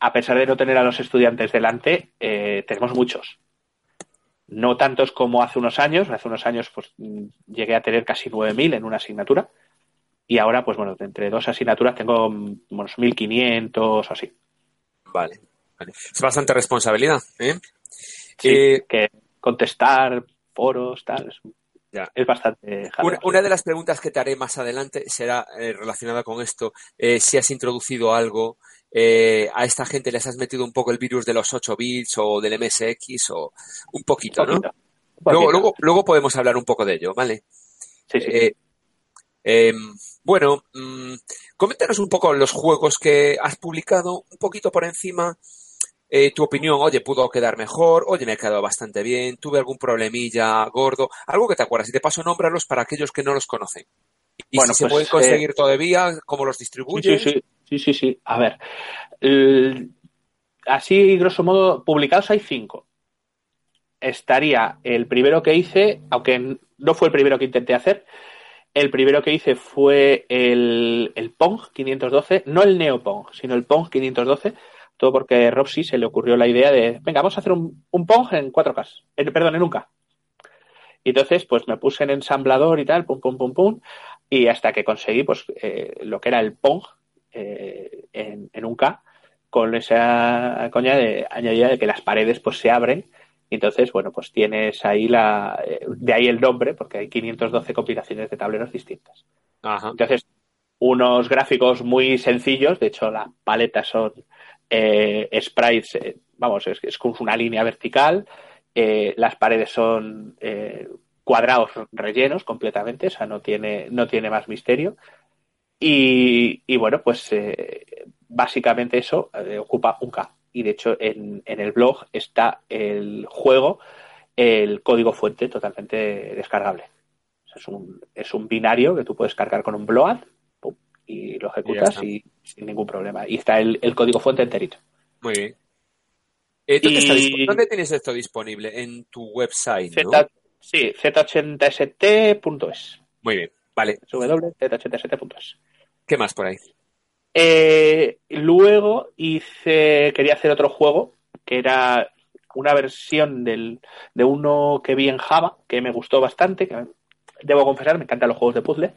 a pesar de no tener a los estudiantes delante, tenemos muchos no tantos como hace unos años. Hace unos años pues llegué a tener casi 9.000 en una asignatura y ahora pues bueno, entre dos asignaturas tengo unos 1.500 o así. Vale, Es bastante responsabilidad, ¿eh? eh que contestar foros, tal, es, bastante... Una, de las preguntas que te haré más adelante será eh, relacionada con esto, eh, si has introducido algo eh, a esta gente les has metido un poco el virus de los 8 bits o del MSX o un poquito, ¿no? Luego, luego, luego, podemos hablar un poco de ello, ¿vale? Sí, sí. Eh, em, bueno, mm, coméntanos un poco los juegos que has publicado, un poquito por encima. Eh, tu opinión, oye, pudo quedar mejor, oye, me ha quedado bastante bien, tuve algún problemilla gordo, algo que te acuerdas. Y te paso nómbralos para aquellos que no los conocen. Y si se pues, pueden conseguir todavía, cómo los distribuyes. Sí, sí, Sí, sí, sí. A ver. así, grosso modo, publicados hay cinco. Estaría el primero que hice, aunque no fue el primero que intenté hacer. El primero que hice fue el, el Pong 512, no el Neopong, sino el Pong 512, todo porque a Robsy se le ocurrió la idea de, venga, vamos a hacer un, un Pong en 4K, perdón, en un K. Y entonces, pues me puse en ensamblador y tal, pum, pum, pum, pum, y hasta que conseguí, pues, eh, lo que era el Pong eh, en, un K con esa coña de añadida de que las paredes pues se abren. Y entonces bueno pues tienes ahí la de ahí el nombre porque hay 512 compilaciones de tableros distintas. Entonces unos gráficos muy sencillos de hecho las paletas son eh, sprites eh, vamos es, es como una línea vertical las paredes son cuadrados rellenos completamente o sea no tiene no tiene más misterio y, bueno, pues eh, básicamente eso eh, ocupa un K. Y de hecho en, el blog está el juego, el código fuente totalmente descargable. Es un, es un binario que tú puedes cargar con un bloat y lo ejecutas y, sin ningún problema. Y está el, código fuente enterito. Muy bien. Eh, ¿Dónde, tienes esto disponible? En tu website, Sí, z87.es. Muy bien, vale. www.z87.es. ¿Qué más por ahí? Eh, luego hice, quería hacer otro juego que era una versión del, de uno que vi en Java que me gustó bastante, que debo confesar, me encantan los juegos de puzzle,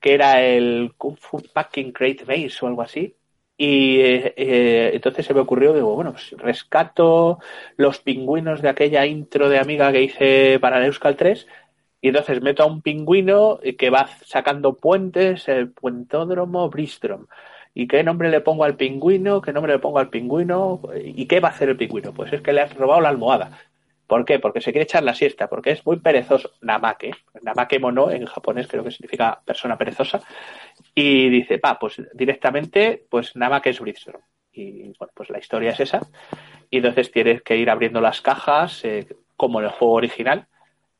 que era el Kung Fu Packing Crate Base o algo así. Y eh, eh, entonces se me ocurrió, digo, bueno, pues rescato los pingüinos de aquella intro de amiga que hice para Euskal 3 y entonces meto a un pingüino que va sacando puentes, el puentódromo Bristrom. ¿Y qué nombre le pongo al pingüino? ¿Qué nombre le pongo al pingüino? ¿Y qué va a hacer el pingüino? Pues es que le has robado la almohada. ¿Por qué? Porque se quiere echar la siesta, porque es muy perezoso. Namake. Namake mono en japonés creo que significa persona perezosa. Y dice, pa, pues directamente, pues Namake es Bristrom. Y bueno, pues la historia es esa. Y entonces tienes que ir abriendo las cajas, eh, como en el juego original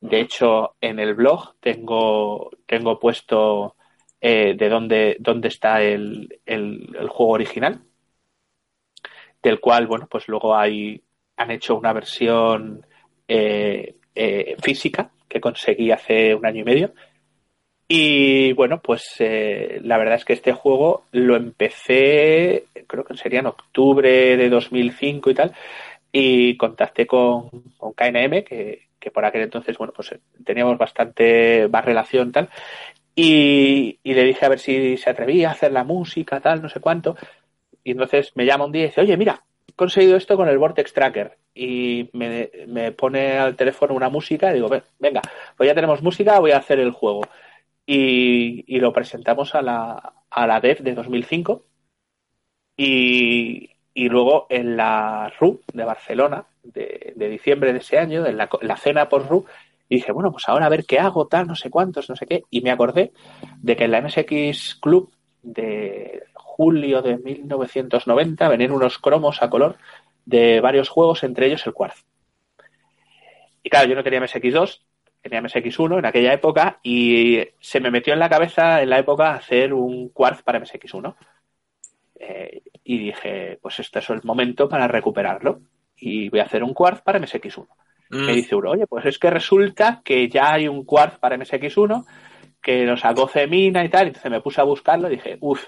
de hecho, en el blog tengo, tengo puesto eh, de dónde, dónde está el, el, juego original, del cual, bueno, pues luego hay, han hecho una versión eh, eh, física que conseguí hace un año y medio. Y bueno, pues la verdad es que este juego lo empecé, creo que sería en octubre de 2005 y tal, y contacté con, con KNM, que, que por aquel entonces, bueno, pues teníamos bastante más relación tal. Y, le dije a ver si se atrevía a hacer la música, tal, no sé cuánto. Y entonces me llama un día y dice, oye, mira, he conseguido esto con el Vortex Tracker. Y me, pone al teléfono una música y digo, venga, pues ya tenemos música, voy a hacer el juego. Y, y lo presentamos a la, a la DEF de 2005. Y, Y luego en la RU de Barcelona, de, diciembre de ese año, en la, cena por RU, dije, bueno, pues ahora a ver qué hago, tal, no sé cuántos, no sé qué. Y me acordé de que en la MSX Club de julio de 1990 venían unos cromos a color de varios juegos, entre ellos el Quartz. Y claro, yo no tenía MSX2, tenía MSX1 en aquella época y se me metió en la cabeza en la época hacer un Quartz para MSX1. Eh, y dije, pues este es el momento para recuperarlo. Y voy a hacer un Quartz para MSX1. Me mm. dice uno, oye, pues es que resulta que ya hay un Quartz para MSX1 que lo sacó Femina y tal. Entonces me puse a buscarlo y dije, uff,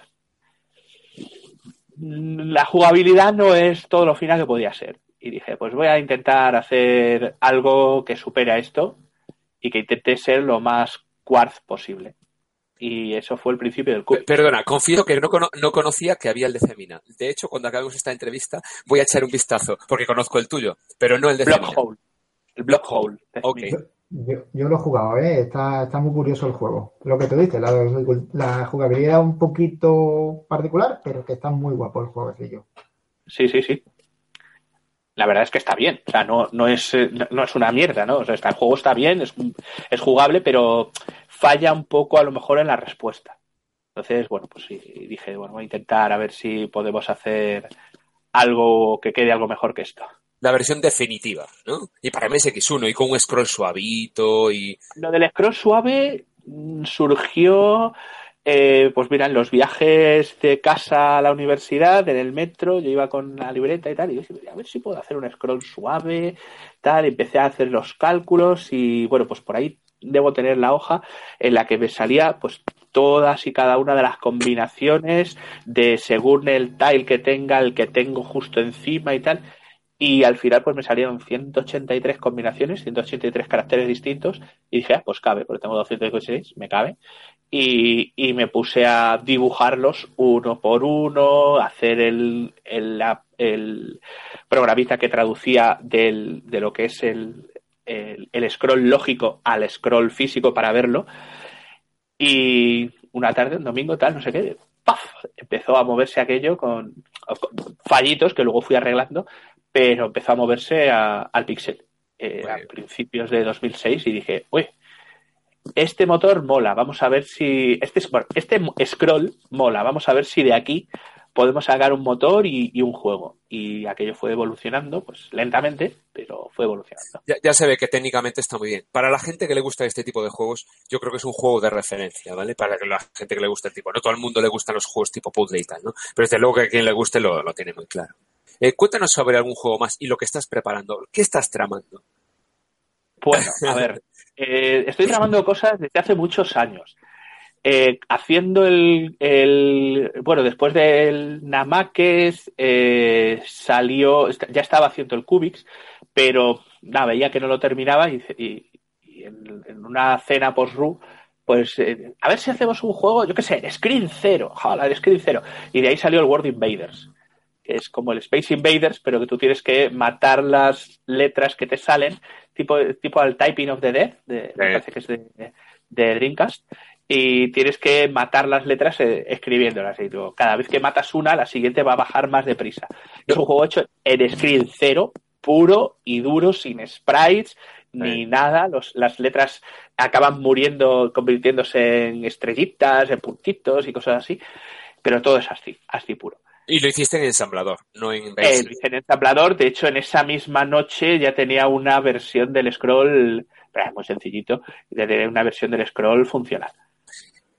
la jugabilidad no es todo lo fina que podía ser. Y dije, pues voy a intentar hacer algo que supere a esto y que intente ser lo más quartz posible. Y eso fue el principio del curso. Perdona, confío que no, no, conocía que había el de Femina. De hecho, cuando acabemos esta entrevista, voy a echar un vistazo, porque conozco el tuyo, pero no el de Block Hole. El Block Hole. Yo, lo he jugado, ¿eh? está, está muy curioso el juego. Lo que tú dices, la, la jugabilidad un poquito particular, pero que está muy guapo el juego, yo. Sí, sí, sí. La verdad es que está bien. O sea, no, no, es, no es una mierda, ¿no? O sea, el juego está bien, es, es jugable, pero falla un poco a lo mejor en la respuesta. Entonces, bueno, pues sí, dije, bueno, voy a intentar a ver si podemos hacer algo que quede algo mejor que esto la versión definitiva, ¿no? Y para MSX1 y con un scroll suavito y... Lo del scroll suave mm, surgió, eh, pues mira, en los viajes de casa a la universidad, en el metro, yo iba con la libreta y tal, y dije, a ver si puedo hacer un scroll suave, tal, empecé a hacer los cálculos y bueno, pues por ahí debo tener la hoja en la que me salía pues todas y cada una de las combinaciones de según el tile que tenga, el que tengo justo encima y tal. Y al final pues me salieron 183 combinaciones, 183 caracteres distintos y dije, ah, pues cabe, porque tengo 216, me cabe. Y, y, me puse a dibujarlos uno por uno, hacer el, el, el programita que traducía del, de lo que es el, el, el, scroll lógico al scroll físico para verlo. Y una tarde, un domingo, tal, no sé qué, ¡paf! empezó a moverse aquello con, con fallitos que luego fui arreglando, pero empezó a moverse al Pixel eh, a principios de 2006 y dije, uy, este motor mola, vamos a ver si, este, este scroll mola, vamos a ver si de aquí podemos sacar un motor y, un juego. Y aquello fue evolucionando, pues lentamente, pero fue evolucionando. Ya, se ve que técnicamente está muy bien. Para la gente que le gusta este tipo de juegos, yo creo que es un juego de referencia, ¿vale? Para la gente que le gusta el tipo. No todo el mundo le gustan los juegos tipo puzzle y tal, ¿no? Pero desde luego que a quien le guste lo, lo tiene muy claro. Eh, cuéntanos sobre algún juego más y lo que estás preparando. ¿Qué estás tramando? Bueno, a ver, eh, estoy tramando cosas desde hace muchos años. Eh, haciendo el, bueno, después del Namakes salió, ya estaba haciendo el Cubix, pero nada, veía que no lo terminaba y, en, una cena post-ru pues a ver si hacemos un juego, yo qué sé, Screen Zero, joder, Screen Zero. Y de ahí salió el World Invaders es como el Space Invaders, pero que tú tienes que matar las letras que te salen, tipo, tipo al Typing of the Dead, de, me parece que es de, de, Dreamcast, y tienes que matar las letras eh, escribiéndolas. Y tú, cada vez que matas una, la siguiente va a bajar más deprisa. Es un juego hecho en screen cero, puro y duro, sin sprites, ni nada. Los, las letras acaban muriendo, convirtiéndose en estrellitas, en puntitos y cosas así. Pero todo es así, así puro. Y lo hiciste en ensamblador, no en eh, lo hice en ensamblador. De hecho, en esa misma noche ya tenía una versión del scroll, muy sencillito, ya tenía una versión del scroll funcional.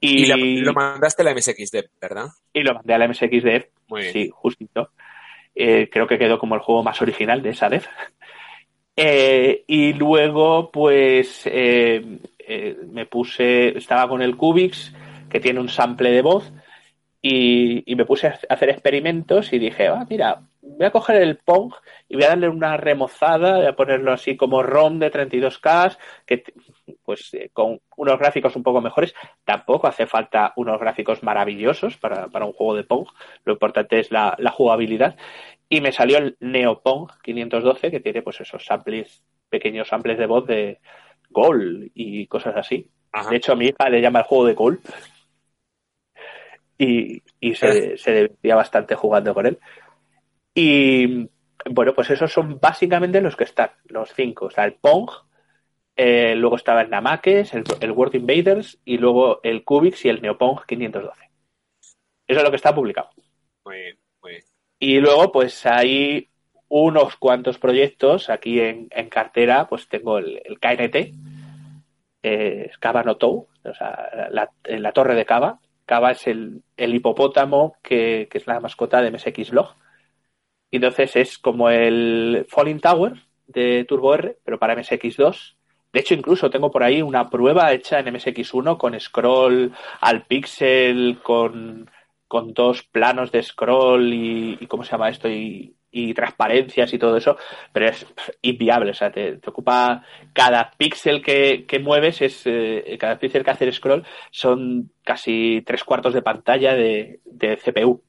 Y, lo mandaste a la MSXDev, ¿verdad? Y lo mandé a la MSXDev, sí, justito. Eh, creo que quedó como el juego más original de esa dev. Eh, y luego, pues, eh, me puse, estaba con el Cubix, que tiene un sample de voz, y, me puse a hacer experimentos y dije, ah, mira, voy a coger el Pong y voy a darle una remozada, voy a ponerlo así como ROM de 32K, que pues eh, con unos gráficos un poco mejores. Tampoco hace falta unos gráficos maravillosos para, un juego de Pong. Lo importante es la, jugabilidad. Y me salió el Neopong 512, que tiene pues esos samples, pequeños samples de voz de Gol y cosas así. De hecho, a mi hija le llama el juego de Gol y, se, se, divertía bastante jugando con él. Y bueno, pues esos son básicamente los que están, los cinco. O sea, el Pong, eh, luego estaba el Namakes, el, el, World Invaders y luego el Cubix y el Neopong 512. Eso es lo que está publicado. Muy bien, muy bien. Y luego, pues hay unos cuantos proyectos aquí en, en cartera, pues tengo el, el KNT, eh, Cava Notou, o sea, la, la, torre de Cava. Cava es el, el hipopótamo que, que, es la mascota de MSX Log. Y entonces es como el Falling Tower de Turbo R, pero para MSX2. De hecho, incluso tengo por ahí una prueba hecha en MSX1 con scroll al pixel, con, con dos planos de scroll y, ¿cómo se llama esto? Y, y transparencias y todo eso, pero es inviable, o sea, te, ocupa cada píxel que, que, mueves, es eh, cada píxel que hace el scroll son casi tres cuartos de pantalla de CPU.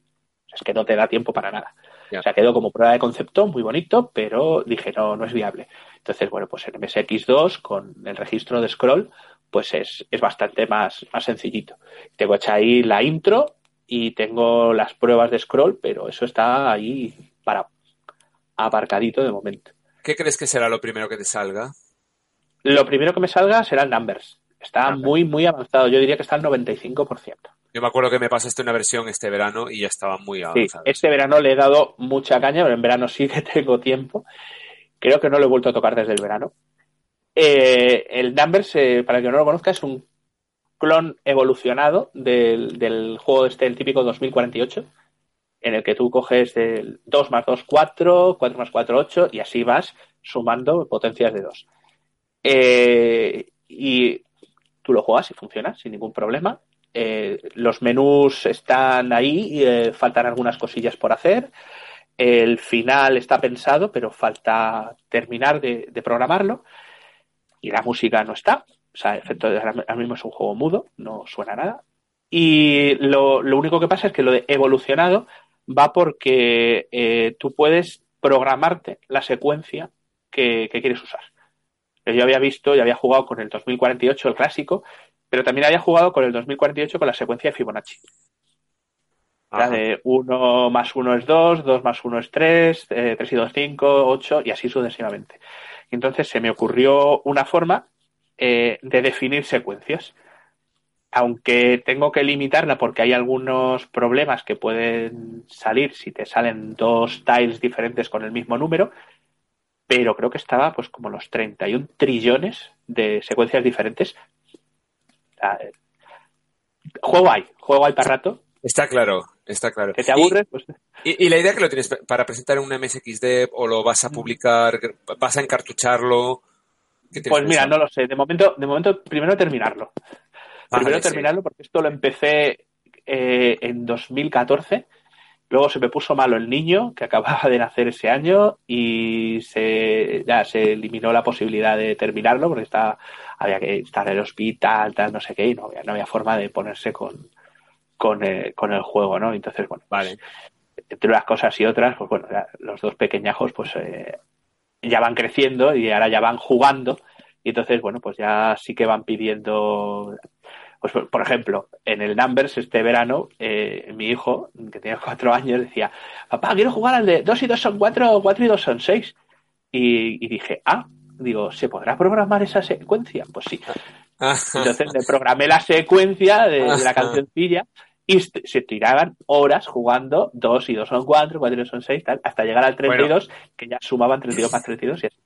Es que no te da tiempo para nada. Yeah. O sea, quedó como prueba de concepto, muy bonito, pero dije, no, no es viable. Entonces, bueno, pues en MSX2, con el registro de scroll, pues es, es bastante más, más sencillito. Tengo hecha ahí la intro y tengo las pruebas de scroll, pero eso está ahí para aparcadito de momento. ¿Qué crees que será lo primero que te salga? Lo primero que me salga será el Numbers. Está Numbers. muy, muy avanzado. Yo diría que está al 95%. Yo me acuerdo que me pasaste una versión este verano y ya estaba muy avanzado. Sí, este verano le he dado mucha caña, pero en verano sí que tengo tiempo. Creo que no lo he vuelto a tocar desde el verano. Eh, el Numbers, eh, para el que no lo conozca, es un clon evolucionado del, del juego este, el típico 2048 en el que tú coges el 2 más 2, 4, 4 más 4, 8 y así vas sumando potencias de 2. Eh, y tú lo juegas y funciona sin ningún problema. Eh, los menús están ahí, eh, faltan algunas cosillas por hacer. El final está pensado, pero falta terminar de, programarlo. Y la música no está. O sea, efecto, ahora mismo es un juego mudo, no suena nada. Y lo, lo único que pasa es que lo de evolucionado va porque eh, tú puedes programarte la secuencia que, que, quieres usar. Yo había visto y había jugado con el 2048, el clásico, pero también había jugado con el 2048 con la secuencia de Fibonacci. La de 1 más 1 es 2, 2 más 1 es 3, eh, 3 y 2, 5, 8 y así sucesivamente. Entonces se me ocurrió una forma eh, de definir secuencias aunque tengo que limitarla porque hay algunos problemas que pueden salir si te salen dos tiles diferentes con el mismo número, pero creo que estaba pues como los 31 trillones de secuencias diferentes. Juego hay, juego hay para rato. Está claro, está claro. ¿Que te aburres? Pues... Y, y, la idea que lo tienes para presentar en un MSXDev o lo vas a publicar, vas a encartucharlo. Pues mira, no lo sé. De momento, de momento primero terminarlo. Primero vale, terminarlo sí. porque esto lo empecé eh, en 2014. Luego se me puso malo el niño, que acababa de nacer ese año, y se, ya se eliminó la posibilidad de terminarlo, porque está, había que estar en el hospital, tal, no sé qué, y no había, no había forma de ponerse con, con, eh, con el juego, ¿no? Entonces, bueno, vale. entre unas cosas y otras, pues bueno, ya, los dos pequeñajos, pues eh, ya van creciendo y ahora ya van jugando, y entonces, bueno, pues ya sí que van pidiendo pues, por ejemplo, en el Numbers este verano, eh, mi hijo, que tenía cuatro años, decía, papá, quiero jugar al de dos y dos son cuatro, cuatro y dos son seis. Y, y dije, ah, digo, ¿se podrá programar esa secuencia? Pues sí. Entonces le programé la secuencia de, de la cancioncilla y se tiraban horas jugando dos y dos son cuatro, cuatro y dos son seis, tal, hasta llegar al 32, bueno. que ya sumaban 32 más 32 y así.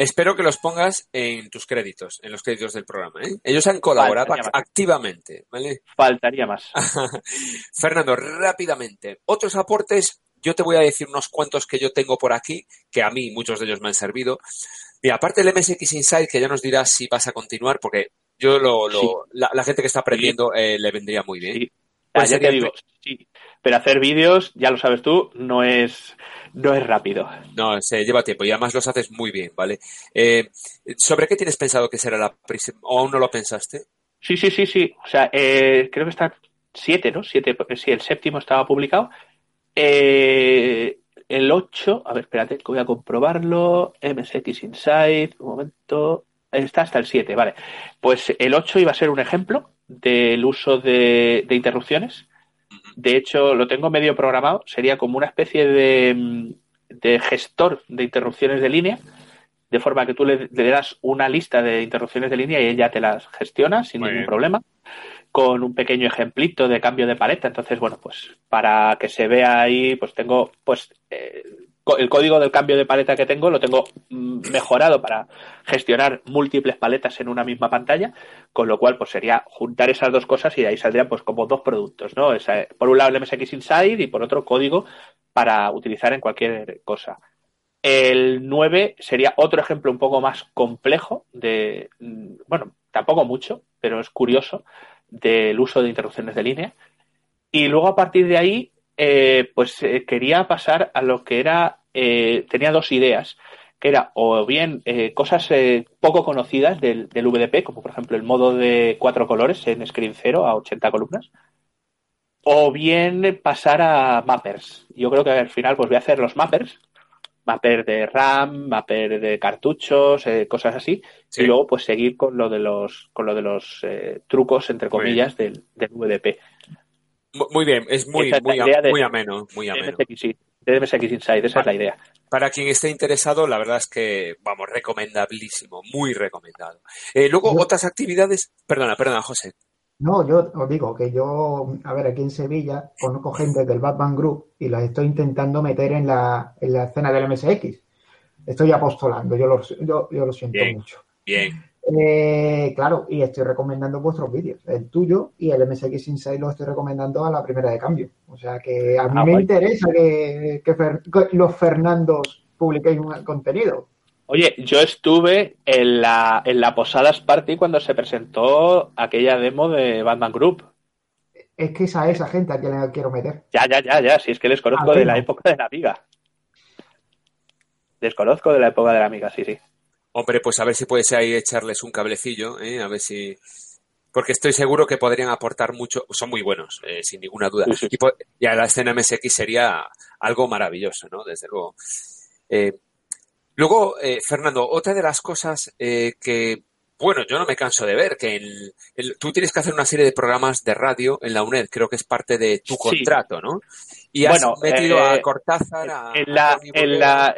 Espero que los pongas en tus créditos, en los créditos del programa. ¿eh? Ellos han colaborado activamente, ¿vale? Faltaría más. Fernando, rápidamente. Otros aportes, yo te voy a decir unos cuantos que yo tengo por aquí, que a mí muchos de ellos me han servido. Mira, aparte del MSX Inside, que ya nos dirás si vas a continuar, porque yo lo, lo sí. la, la, gente que está aprendiendo eh, le vendría muy bien. Sí. Pues ya te digo, sí. Pero hacer vídeos, ya lo sabes tú, no es, no es rápido. No, se lleva tiempo y además los haces muy bien, ¿vale? Eh, ¿Sobre qué tienes pensado que será la próxima? ¿O aún no lo pensaste? Sí, sí, sí, sí. O sea, eh, creo que está siete, ¿no? Siete, porque sí, el séptimo estaba publicado. Eh, el 8, a ver, espérate, que voy a comprobarlo. MSX Inside, un momento. Está hasta el 7, vale. Pues el 8 iba a ser un ejemplo del uso de, de interrupciones. De hecho, lo tengo medio programado. Sería como una especie de, de gestor de interrupciones de línea, de forma que tú le, le, das una lista de interrupciones de línea y ella te las gestiona sin Muy ningún bien. problema, con un pequeño ejemplito de cambio de paleta. Entonces, bueno, pues para que se vea ahí, pues tengo, pues eh, el código del cambio de paleta que tengo lo tengo mm, mejorado para gestionar múltiples paletas en una misma pantalla, con lo cual pues sería juntar esas dos cosas y de ahí saldrían pues como dos productos, ¿no? Por un lado el MSX Inside y por otro código para utilizar en cualquier cosa. El 9 sería otro ejemplo un poco más complejo de, mm, bueno, tampoco mucho, pero es curioso, del uso de interrupciones de línea. Y luego a partir de ahí, eh, pues eh, quería pasar a lo que era, eh, tenía dos ideas, que era o bien eh, cosas eh, poco conocidas del, del VDP, como por ejemplo el modo de cuatro colores en Screen 0 a 80 columnas, o bien pasar a mappers. Yo creo que al final pues voy a hacer los mappers, mapper de RAM, mapper de cartuchos, eh, cosas así, Sí. y luego pues seguir con lo de los, con lo de los eh, trucos, entre comillas, del, del VDP. Mu- Muy bien, es muy, es muy, de- ameno, muy ameno. MSX, sí, de MSX Inside, esa es la idea. Para quien esté interesado, la verdad es que, vamos, recomendabilísimo, muy recomendado. Eh, luego, Yo- otras actividades, perdona, perdona, José. No, yo os digo que yo, a ver, aquí en Sevilla conozco gente del Batman Group y las estoy intentando meter en la, en la escena del MSX. Estoy apostolando, yo lo, yo, yo lo siento Bien. mucho. Bien, Eh, claro, y estoy recomendando vuestros vídeos, el tuyo y el MSX Inside lo estoy recomendando a la primera de cambio. O sea que a mí Ah, me guay. interesa que, que Fer- que los Fernandos publiquéis un contenido. Oye, yo estuve en la, en la Posadas Party cuando se presentó aquella demo de Batman Group. Es que esa esa gente a quien le quiero meter. Ya, ya, ya, ya, si es que les conozco de la época de la Amiga. Les conozco de la época de la Amiga, sí, sí. Hombre, pues a ver si puedes ahí echarles un cablecillo, ¿eh? a ver si... Porque estoy seguro que podrían aportar mucho, son muy buenos, eh, sin ninguna duda. Y, y a la escena MSX sería algo maravilloso, ¿no? Desde luego. Eh, luego, eh, Fernando, otra de las cosas eh, que, bueno, yo no me canso de ver, que el- el- tú tienes que hacer una serie de programas de radio en la UNED, creo que es parte de tu Sí. contrato, ¿no? Y has metido eh, a Cortázar, a, En la, en la,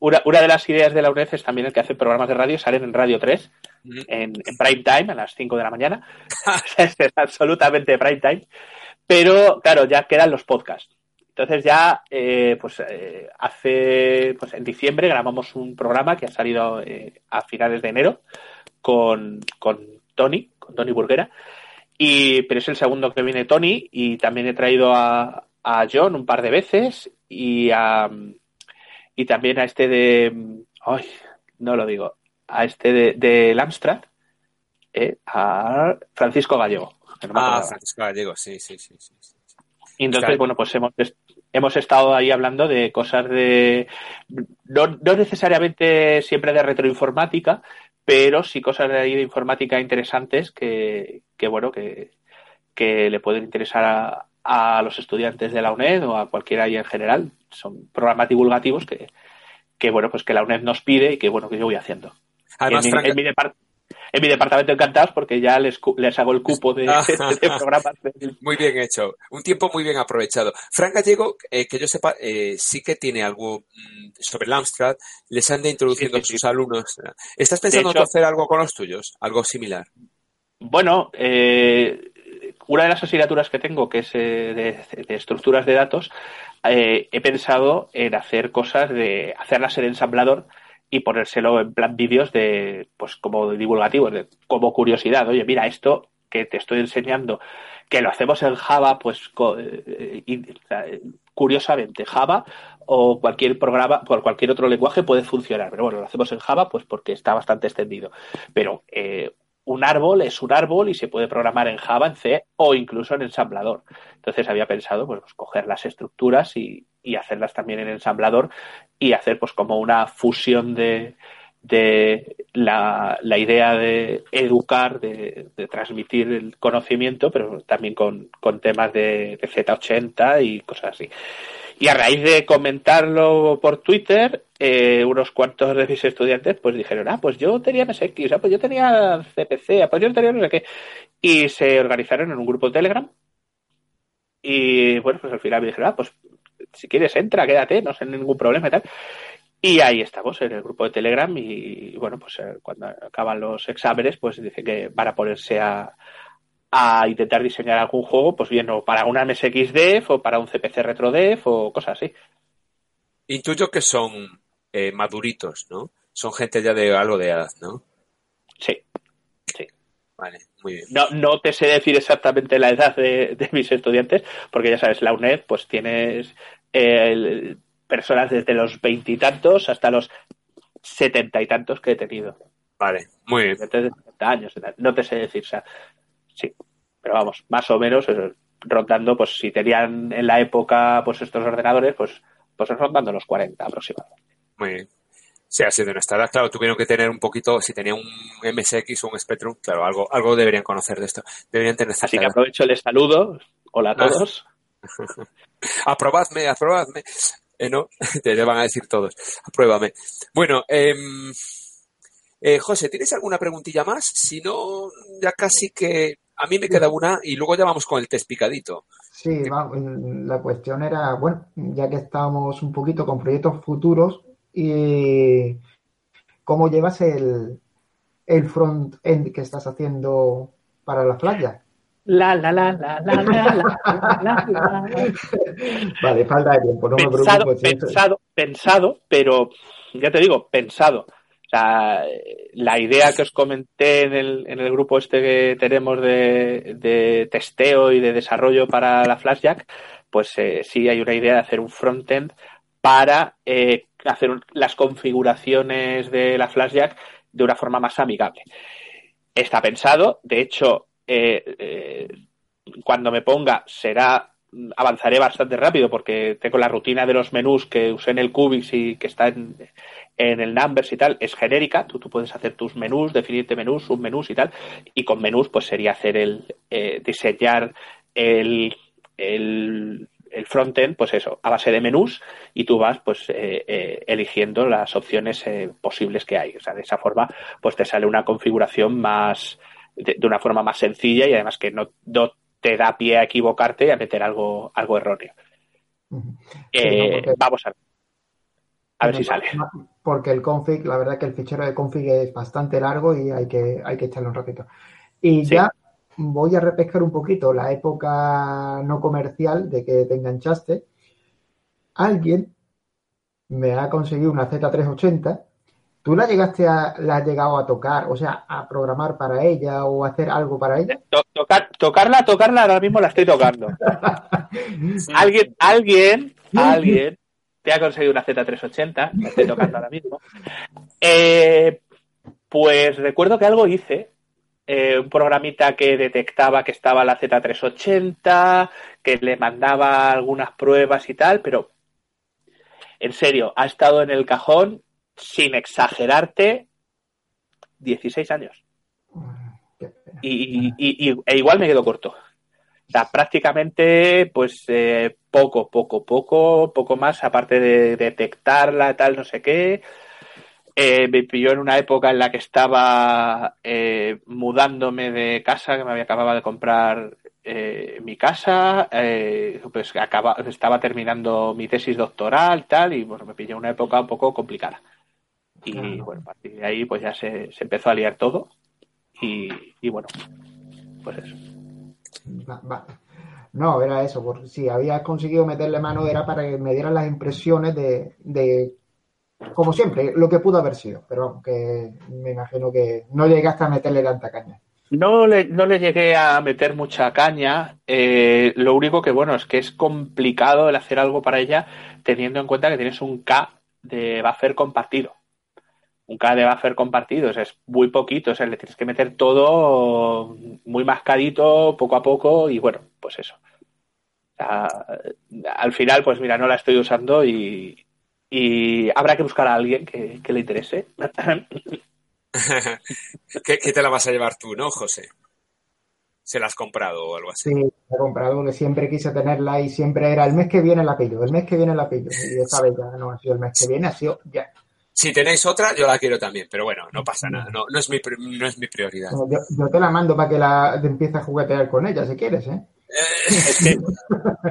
una, una de las ideas de la UNED es también el que hace programas de radio, salen en Radio 3, Ujú. en, en prime time, a las 5 de la mañana. es absolutamente prime time. Pero, claro, ya quedan los podcasts. Entonces ya, eh, pues eh, hace, pues en diciembre grabamos un programa que ha salido eh, a finales de enero con, con Tony, con Tony Burguera. Y, pero es el segundo que viene Tony y también he traído a, a John un par de veces y a, y también a este de, ay, no lo digo, a este de, de Amstrad, eh, a Francisco Gallego. no Ah. Francisco Gallego, sí, sí, sí. sí, sí. Y entonces, Claro. bueno, pues hemos, hemos estado ahí hablando de cosas de. No, no necesariamente siempre de retroinformática, pero sí cosas de ahí de informática interesantes que, que bueno, que, que le pueden interesar a, a los estudiantes de la UNED o a cualquiera ahí en general. Son programas divulgativos que, que bueno, pues que la UNED nos pide y que bueno, que yo voy haciendo. Además, en, mi, en mi depart- en mi departamento encantados porque ya les, les hago el cupo de, Ah. de programas Muy bien hecho, un tiempo muy bien aprovechado. Fran Gallego, eh, que yo sepa, eh, sí que tiene algo mm, sobre el Amstrad, les anda introduciendo Sí, a sus sí. alumnos. ¿Estás pensando hecho- en hacer algo con los tuyos? Algo similar. Bueno, eh, una de las asignaturas que tengo, que es eh, de, de estructuras de datos, eh, he pensado en hacer cosas de hacerlas en ensamblador y ponérselo en plan vídeos de, pues como divulgativos, de, como curiosidad. Oye, mira, esto que te estoy enseñando, que lo hacemos en Java, pues eh, curiosamente Java o cualquier programa, por cualquier otro lenguaje puede funcionar. Pero bueno, lo hacemos en Java, pues porque está bastante extendido. Pero eh, un árbol es un árbol y se puede programar en Java, en C o incluso en ensamblador. Entonces había pensado pues, coger las estructuras y, y hacerlas también en ensamblador y hacer pues como una fusión de, de la, la idea de educar, de, transmitir el conocimiento, pero también con, con temas de, de Z80 y cosas así. Y a raíz de comentarlo por Twitter, eh, unos cuantos de mis estudiantes pues dijeron, ah, pues yo tenía MSX, ah, pues yo tenía CPC, ah, pues yo tenía no sé qué. Y se organizaron en un grupo de Telegram Y bueno, pues al final me dijeron, ah, pues si quieres entra, quédate, no sé ningún problema y tal. Y ahí estamos en el grupo de Telegram y, bueno, pues eh, cuando acaban los exámenes, pues dice que van a ponerse a, a intentar diseñar algún juego, pues bien, o para una MSXDev o para un CPC RetroDev o cosas así. Intuyo que son eh, maduritos, ¿no? Son gente ya de algo de edad, ¿no? Sí, sí. Vale, muy bien. No, no te sé decir exactamente la edad de, de mis estudiantes, porque ya sabes, la UNED, pues tienes eh, personas desde los veintitantos hasta los setenta y tantos que he tenido. Vale, muy bien. Desde 70 años, no te sé decir, o sea, sí, pero vamos, más o menos eh, rondando, pues si tenían en la época pues estos ordenadores, pues, pues rondando los 40 aproximadamente. Muy bien. Sí, ha sido nuestra edad. Claro, tuvieron que tener un poquito, si tenía un MSX o un Spectrum, claro, algo, algo deberían conocer de esto. Deberían tener Así que aprovecho el saludo. Hola a todos. aprobadme, aprobadme. Eh, no, te van a decir todos. Apruébame. Bueno, eh, eh, José, ¿tienes alguna preguntilla más? Si no, ya casi que a mí me queda una y luego ya vamos con el test picadito. Sí, la cuestión era, bueno, ya que estábamos un poquito con proyectos futuros, y cómo llevas el, el front-end que estás haciendo para la playa. La, la, la, la, la, la, la, la, Vale, falta de tiempo, no pensado, me preocupo. Pensado, pensado, pero ya te digo, pensado. O sea, la idea que os comenté en el, en el grupo este que tenemos de, de testeo y de desarrollo para la Flashjack, pues eh, sí hay una idea de hacer un frontend para eh, hacer las configuraciones de la Flashjack de una forma más amigable. Está pensado, de hecho, eh, eh, cuando me ponga será avanzaré bastante rápido porque tengo la rutina de los menús que usé en el Cubix y que está en, en el Numbers y tal, es genérica, tú, tú, puedes hacer tus menús, definirte menús, submenús y tal, y con menús pues sería hacer el, eh, diseñar el, el el frontend, pues eso, a base de menús y tú vas pues eh, eligiendo las opciones posibles que hay. O sea, de esa forma pues te sale una configuración más, de, de una forma más sencilla y además que no, no, te da pie a equivocarte y a meter algo, algo erróneo. Uh -huh. sí, porque... Vamos a ver. A ver si sale. Porque el config, la verdad que el fichero de config es bastante largo y hay que, hay que echarle un ratito. Y sí. ya voy a repescar un poquito la época no comercial de que te enganchaste. Alguien me ha conseguido una Z380. ¿Tú la llegaste a, la has llegado a tocar, o sea, a programar para ella o hacer algo para ella? Tocar, tocarla, tocarla, ahora mismo la estoy tocando. alguien, alguien, alguien te ha conseguido una Z380, la estoy tocando ahora mismo. Eh, pues recuerdo que algo hice, eh, un programita que detectaba que estaba la Z380, que le mandaba algunas pruebas y tal, pero en serio, ha estado en el cajón, sin exagerarte, 16 años. Y, y, y e igual me quedo corto. O sea, prácticamente, pues, eh, poco, poco, poco, poco más, aparte de detectarla, tal, no sé qué, eh, me pilló en una época en la que estaba eh, mudándome de casa, que me había acabado de comprar eh, mi casa, eh, pues acaba, estaba terminando mi tesis doctoral, tal, y bueno, me pilló en una época un poco complicada. Y claro. bueno, a partir de ahí pues ya se, se empezó a liar todo y, y bueno, pues eso. Va, va. No, era eso, porque si había conseguido meterle mano era para que me dieran las impresiones de, de como siempre, lo que pudo haber sido, pero vamos, que me imagino que no llegaste a meterle tanta caña. No le, no le llegué a meter mucha caña. Eh, lo único que, bueno, es que es complicado el hacer algo para ella teniendo en cuenta que tienes un K de buffer compartido. Un K de buffer compartido, o sea, es muy poquito, o sea, le tienes que meter todo muy mascadito, poco a poco, y bueno, pues eso. O sea, al final, pues mira, no la estoy usando y, y habrá que buscar a alguien que, que le interese. ¿Qué, ¿Qué, te la vas a llevar tú, no, José? ¿Se la has comprado o algo así? Sí, la he comprado, que siempre quise tenerla y siempre era el mes que viene la pillo, el mes que viene la pillo. Y esta vez ya no ha sido el mes que viene, ha sido ya. Si tenéis otra, yo la quiero también, pero bueno, no pasa nada, no, no, es, mi, no es mi prioridad. Yo, yo, te la mando para que la te empieces a juguetear con ella, si quieres, ¿eh?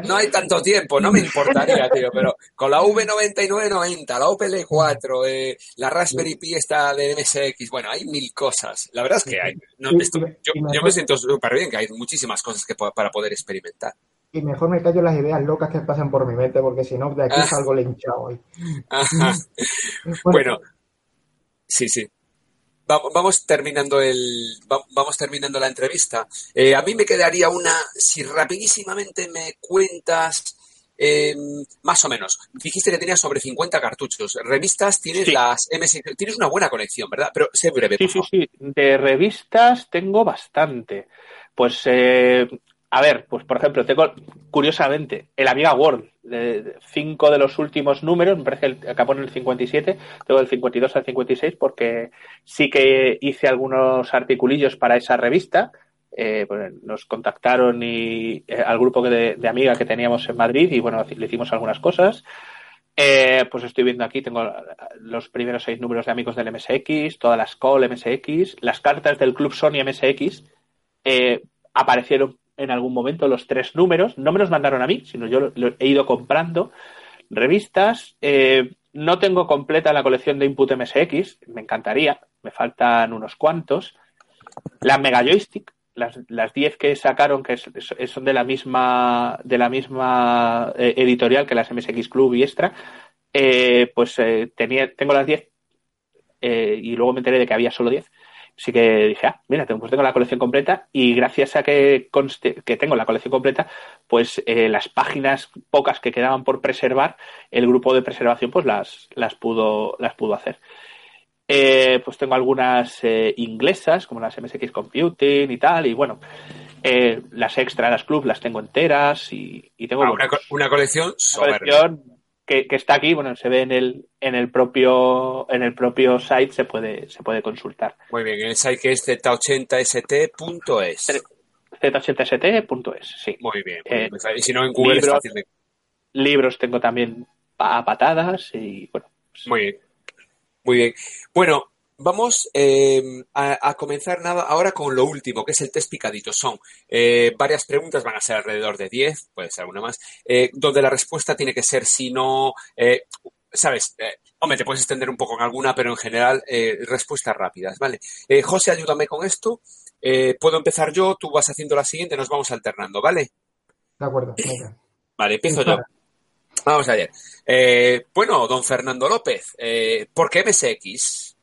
no hay tanto tiempo, no me importaría, tío, pero con la V9990, la Opel E4, eh, la Raspberry Pi esta de MSX, bueno, hay mil cosas. La verdad es que hay. yo, me siento súper bien, que hay muchísimas cosas que para poder experimentar. Y mejor me callo las ideas locas que pasan por mi mente, porque si no, de aquí ah. salgo linchado hoy. bueno, sí, sí vamos terminando el vamos terminando la entrevista. Eh, a mí me quedaría una, si rapidísimamente me cuentas em, más o menos. Dijiste que tenías sobre 50 cartuchos. Revistas tienes las MS, tienes una buena colección, ¿verdad? Pero sé breve. Sí, sí, sí. De revistas tengo bastante. Pues eh, a ver, pues por ejemplo, tengo curiosamente el Amiga Word, cinco de los últimos números, me parece que acabó en el 57, tengo del 52 al 56 porque sí que hice algunos articulillos para esa revista. Eh, pues nos contactaron y eh, al grupo de, de amigas que teníamos en Madrid y bueno, le hicimos algunas cosas. Eh, pues estoy viendo aquí, tengo los primeros seis números de amigos del MSX, todas las call MSX, las cartas del Club Sony MSX aparecieron en algún momento los tres números. No me los mandaron a mí, sino yo lo, he ido comprando. Revistas. Eh, no tengo completa la colección de Input MSX. Me encantaría. Me faltan unos cuantos. La Mega Joystick. Las, las 10 que sacaron, que son de la misma, de la misma eh, editorial que las MSX Club y Extra, eh, pues tenía, tengo las 10 y luego me enteré de que había solo 10 sí que dije, ah, mira, pues tengo la colección completa y gracias a que que tengo la colección completa, pues eh, las páginas pocas que quedaban por preservar, el grupo de preservación pues las, las, pudo, las pudo hacer. Eh, pues tengo algunas eh, inglesas, como las MSX Computing y tal, y bueno, las extra, las club, las tengo enteras y, tengo... Ah, una, una, colección, una colección que, está aquí, bueno, se ve en el, en el propio, en el propio site, se puede, se puede consultar. Muy bien, el site que es z80st.es. z80st.es, sí. Muy bien, eh, y si no en Google libros, es fácil Libros tengo también a patadas y bueno. Pues muy bien. Muy bien. Bueno, Vamos eh, a, comenzar nada ahora con lo último, que es el test picadito. Son eh, varias preguntas, van a ser alrededor de 10, puede ser alguna más, eh, donde la respuesta tiene que ser si no, sabes, hombre, te puedes extender un poco en alguna, pero en general respuestas rápidas, ¿vale? José, ayúdame con esto. Puedo empezar yo, tú vas haciendo la siguiente, nos vamos alternando, ¿vale? De acuerdo. Vale, empiezo yo. Vamos allá. bueno, don Fernando López, ¿por qué MSX?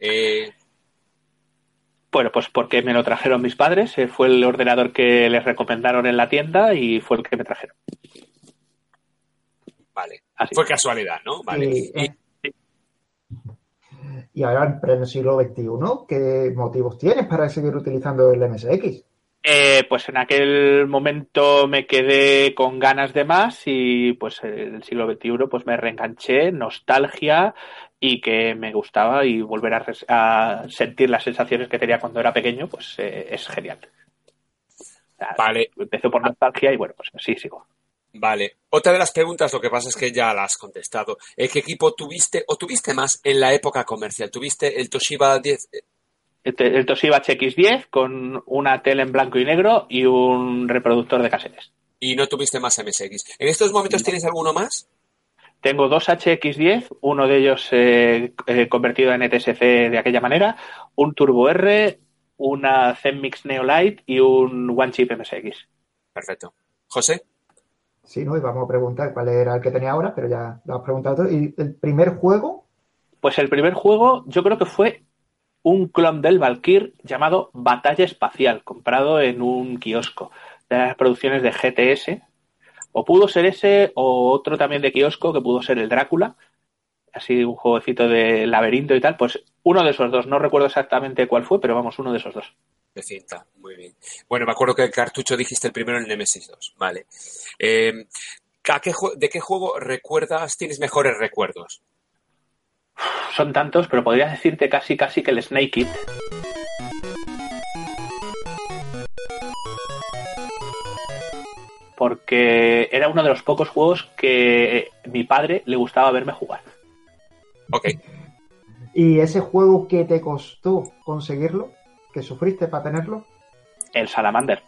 Eh, bueno, pues porque me lo trajeron mis padres, eh, fue el ordenador que les recomendaron en la tienda y fue el que me trajeron. Vale, fue casualidad, ¿no? Vale. y, y, ahora en pleno siglo XXI, ¿qué motivos tienes para seguir utilizando el MSX? Eh, pues en aquel momento me quedé con ganas de más y pues en el siglo XXI pues me reenganché, nostalgia y que me gustaba y volver a, sentir las sensaciones que tenía cuando era pequeño pues eh, es genial. vale. Empecé por nostalgia y bueno, pues sí, sigo. Vale. Otra de las preguntas, lo que pasa es que ya la has contestado. ¿Qué equipo tuviste o tuviste más en la época comercial? ¿Tuviste el Toshiba 10? el, Toshiba HX10 con una tele en blanco y negro y un reproductor de casetes. Y no tuviste más MSX. ¿En estos momentos tienes alguno más? Tengo dos HX10, uno de ellos eh, eh, convertido en ETSC de aquella manera, un Turbo R, una Zenmix Neolite y un One Chip MSX. Perfecto. ¿José? Sí, no, y vamos a preguntar cuál era el que tenía ahora, pero ya lo has preguntado. ¿Y el primer juego? Pues el primer juego yo creo que fue un clon del Valkyr llamado Batalla Espacial, comprado en un kiosco de las producciones de GTS. O pudo ser ese, o otro también de kiosco, que pudo ser el Drácula. Así un jueguecito de laberinto y tal. Pues uno de esos dos, no recuerdo exactamente cuál fue, pero vamos, uno de esos dos. De cinta, muy bien. Bueno, me acuerdo que el cartucho dijiste el primero en el Nemesis 2. Vale. Eh, ¿De qué juego recuerdas, tienes mejores recuerdos? son tantos, pero podría decirte casi casi que el Snake It. Porque era uno de los pocos juegos que mi padre le gustaba verme jugar. Ok. ¿Y ese juego que te costó conseguirlo? ¿Que sufriste para tenerlo? El Salamander.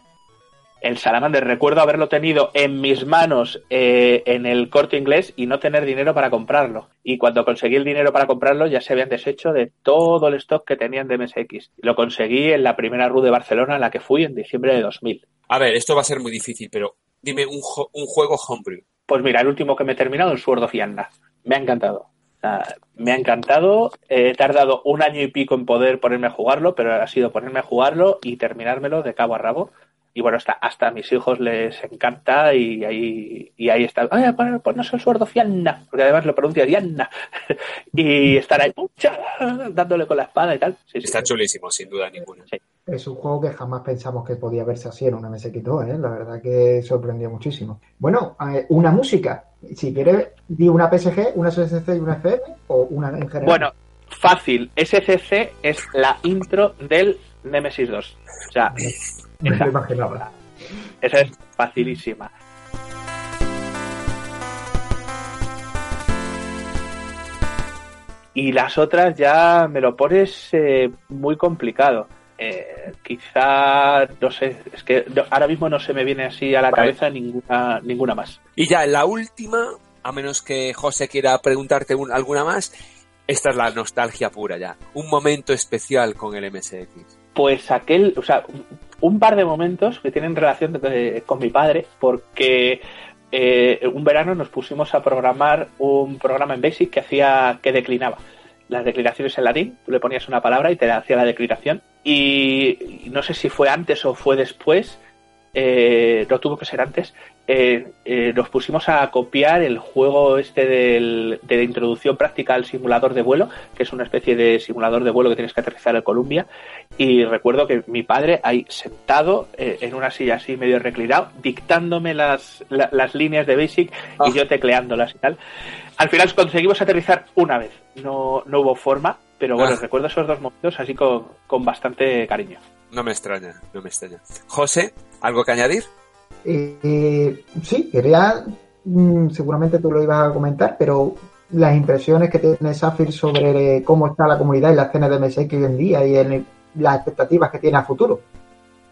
el Salamander recuerdo haberlo tenido en mis manos eh, en el corte inglés y no tener dinero para comprarlo. Y cuando conseguí el dinero para comprarlo ya se habían deshecho de todo el stock que tenían de MSX. Lo conseguí en la primera RU de Barcelona en la que fui en diciembre de 2000. A ver, esto va a ser muy difícil, pero dime un, un juego homebrew. Pues mira, el último que me he terminado es Sword of Yanda. Me ha encantado. me ha encantado. He tardado un año y pico en poder ponerme a jugarlo, pero ha sido ponerme a jugarlo y terminármelo de cabo a rabo y bueno, hasta, hasta a mis hijos les encanta y ahí, y ahí está, ay, no soy suerdo fianna, porque además lo pronuncia Diana, y estar ahí, ¡pucha! dándole con la espada y tal. está chulísimo, sin duda ninguna. Es un juego que jamás pensamos que podía verse así en una MSX2, ¿eh? la verdad que sorprendió muchísimo. Bueno, eh, una música, si quieres, di una PSG, una SCC y una FM, o una en general. Bueno, fácil, SCC es la intro del Nemesis 2. O sea, esa, es facilísima. Y las otras ya me lo pones eh, muy complicado. Eh, quizá, no sé, es que ahora mismo no se me viene así a la cabeza ninguna, ninguna más. Y ya la última, a menos que José quiera preguntarte alguna más, esta es la nostalgia pura ya. Un momento especial con el MSX. Pues aquel, o sea, un par de momentos que tienen relación con mi padre, porque eh, un verano nos pusimos a programar un programa en Basic que hacía que declinaba las declinaciones en latín, tú le ponías una palabra y te hacía la declinación. Y, no sé si fue antes o fue después, eh, no tuvo que ser antes, eh, eh, nos pusimos a copiar el juego este del, de introducción práctica al simulador de vuelo, que es una especie de simulador de vuelo que tienes que aterrizar en Columbia. Y recuerdo que mi padre ahí sentado eh, en una silla así medio reclinado, dictándome las, las líneas de Basic y ah. yo tecleándolas y tal. Al final conseguimos aterrizar una vez, no, no hubo forma, pero bueno, ah. recuerdo esos dos momentos así con, con bastante cariño. No me extraña, no me extraña. José, ¿algo que añadir? Eh, sí, quería, mm, seguramente tú lo ibas a comentar, pero las impresiones que tiene Safir sobre cómo está la comunidad y la escena de MSX hoy en día y las expectativas que tiene a futuro.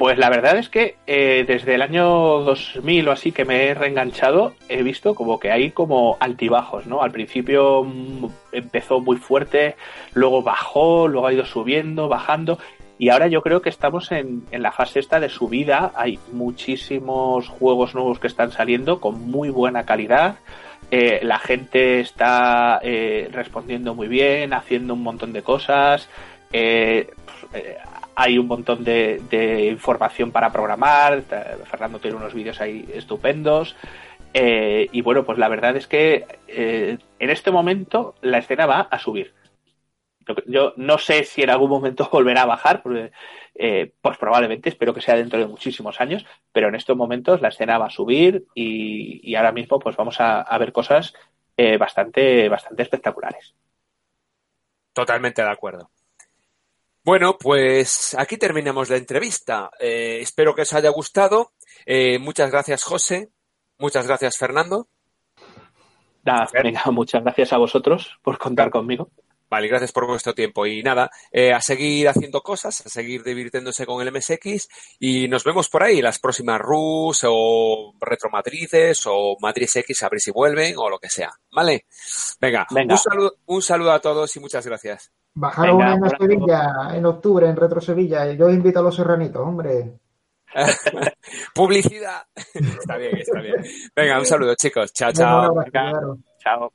Pues la verdad es que eh, desde el año 2000 o así que me he reenganchado, he visto como que hay como altibajos, ¿no? Al principio mm, empezó muy fuerte, luego bajó, luego ha ido subiendo, bajando y ahora yo creo que estamos en, la fase esta de subida. Hay muchísimos juegos nuevos que están saliendo con muy buena calidad. Eh, la gente está eh, respondiendo muy bien, haciendo un montón de cosas. Eh, hay un montón de, información para programar. Fernando tiene unos vídeos ahí estupendos. y bueno, pues la verdad es que en este momento la escena va a subir yo no sé si en algún momento volverá a bajar, eh, pues probablemente, espero que sea dentro de muchísimos años, pero en estos momentos la escena va a subir y, ahora mismo pues vamos a, ver cosas eh, bastante, bastante espectaculares. Totalmente de acuerdo. Bueno, pues aquí terminamos la entrevista. Eh, espero que os haya gustado. muchas gracias, José. Muchas gracias, Fernando. venga, muchas gracias a vosotros por contar conmigo. Vale, gracias por vuestro tiempo. Y nada, eh, a seguir haciendo cosas, a seguir divirtiéndose con el MSX y nos vemos por ahí, las próximas RUS o retromatrices o matriz X, a ver si vuelven o lo que sea. ¿Vale? Venga, Un, saludo, un saludo a todos y muchas gracias. Bajaron una en Sevilla en octubre, en Retro Sevilla, y yo invito a los serranitos, hombre. Publicidad. está bien, está bien. Venga, un saludo, chicos. Chao, chao. Chao.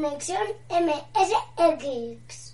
Conexión MSX.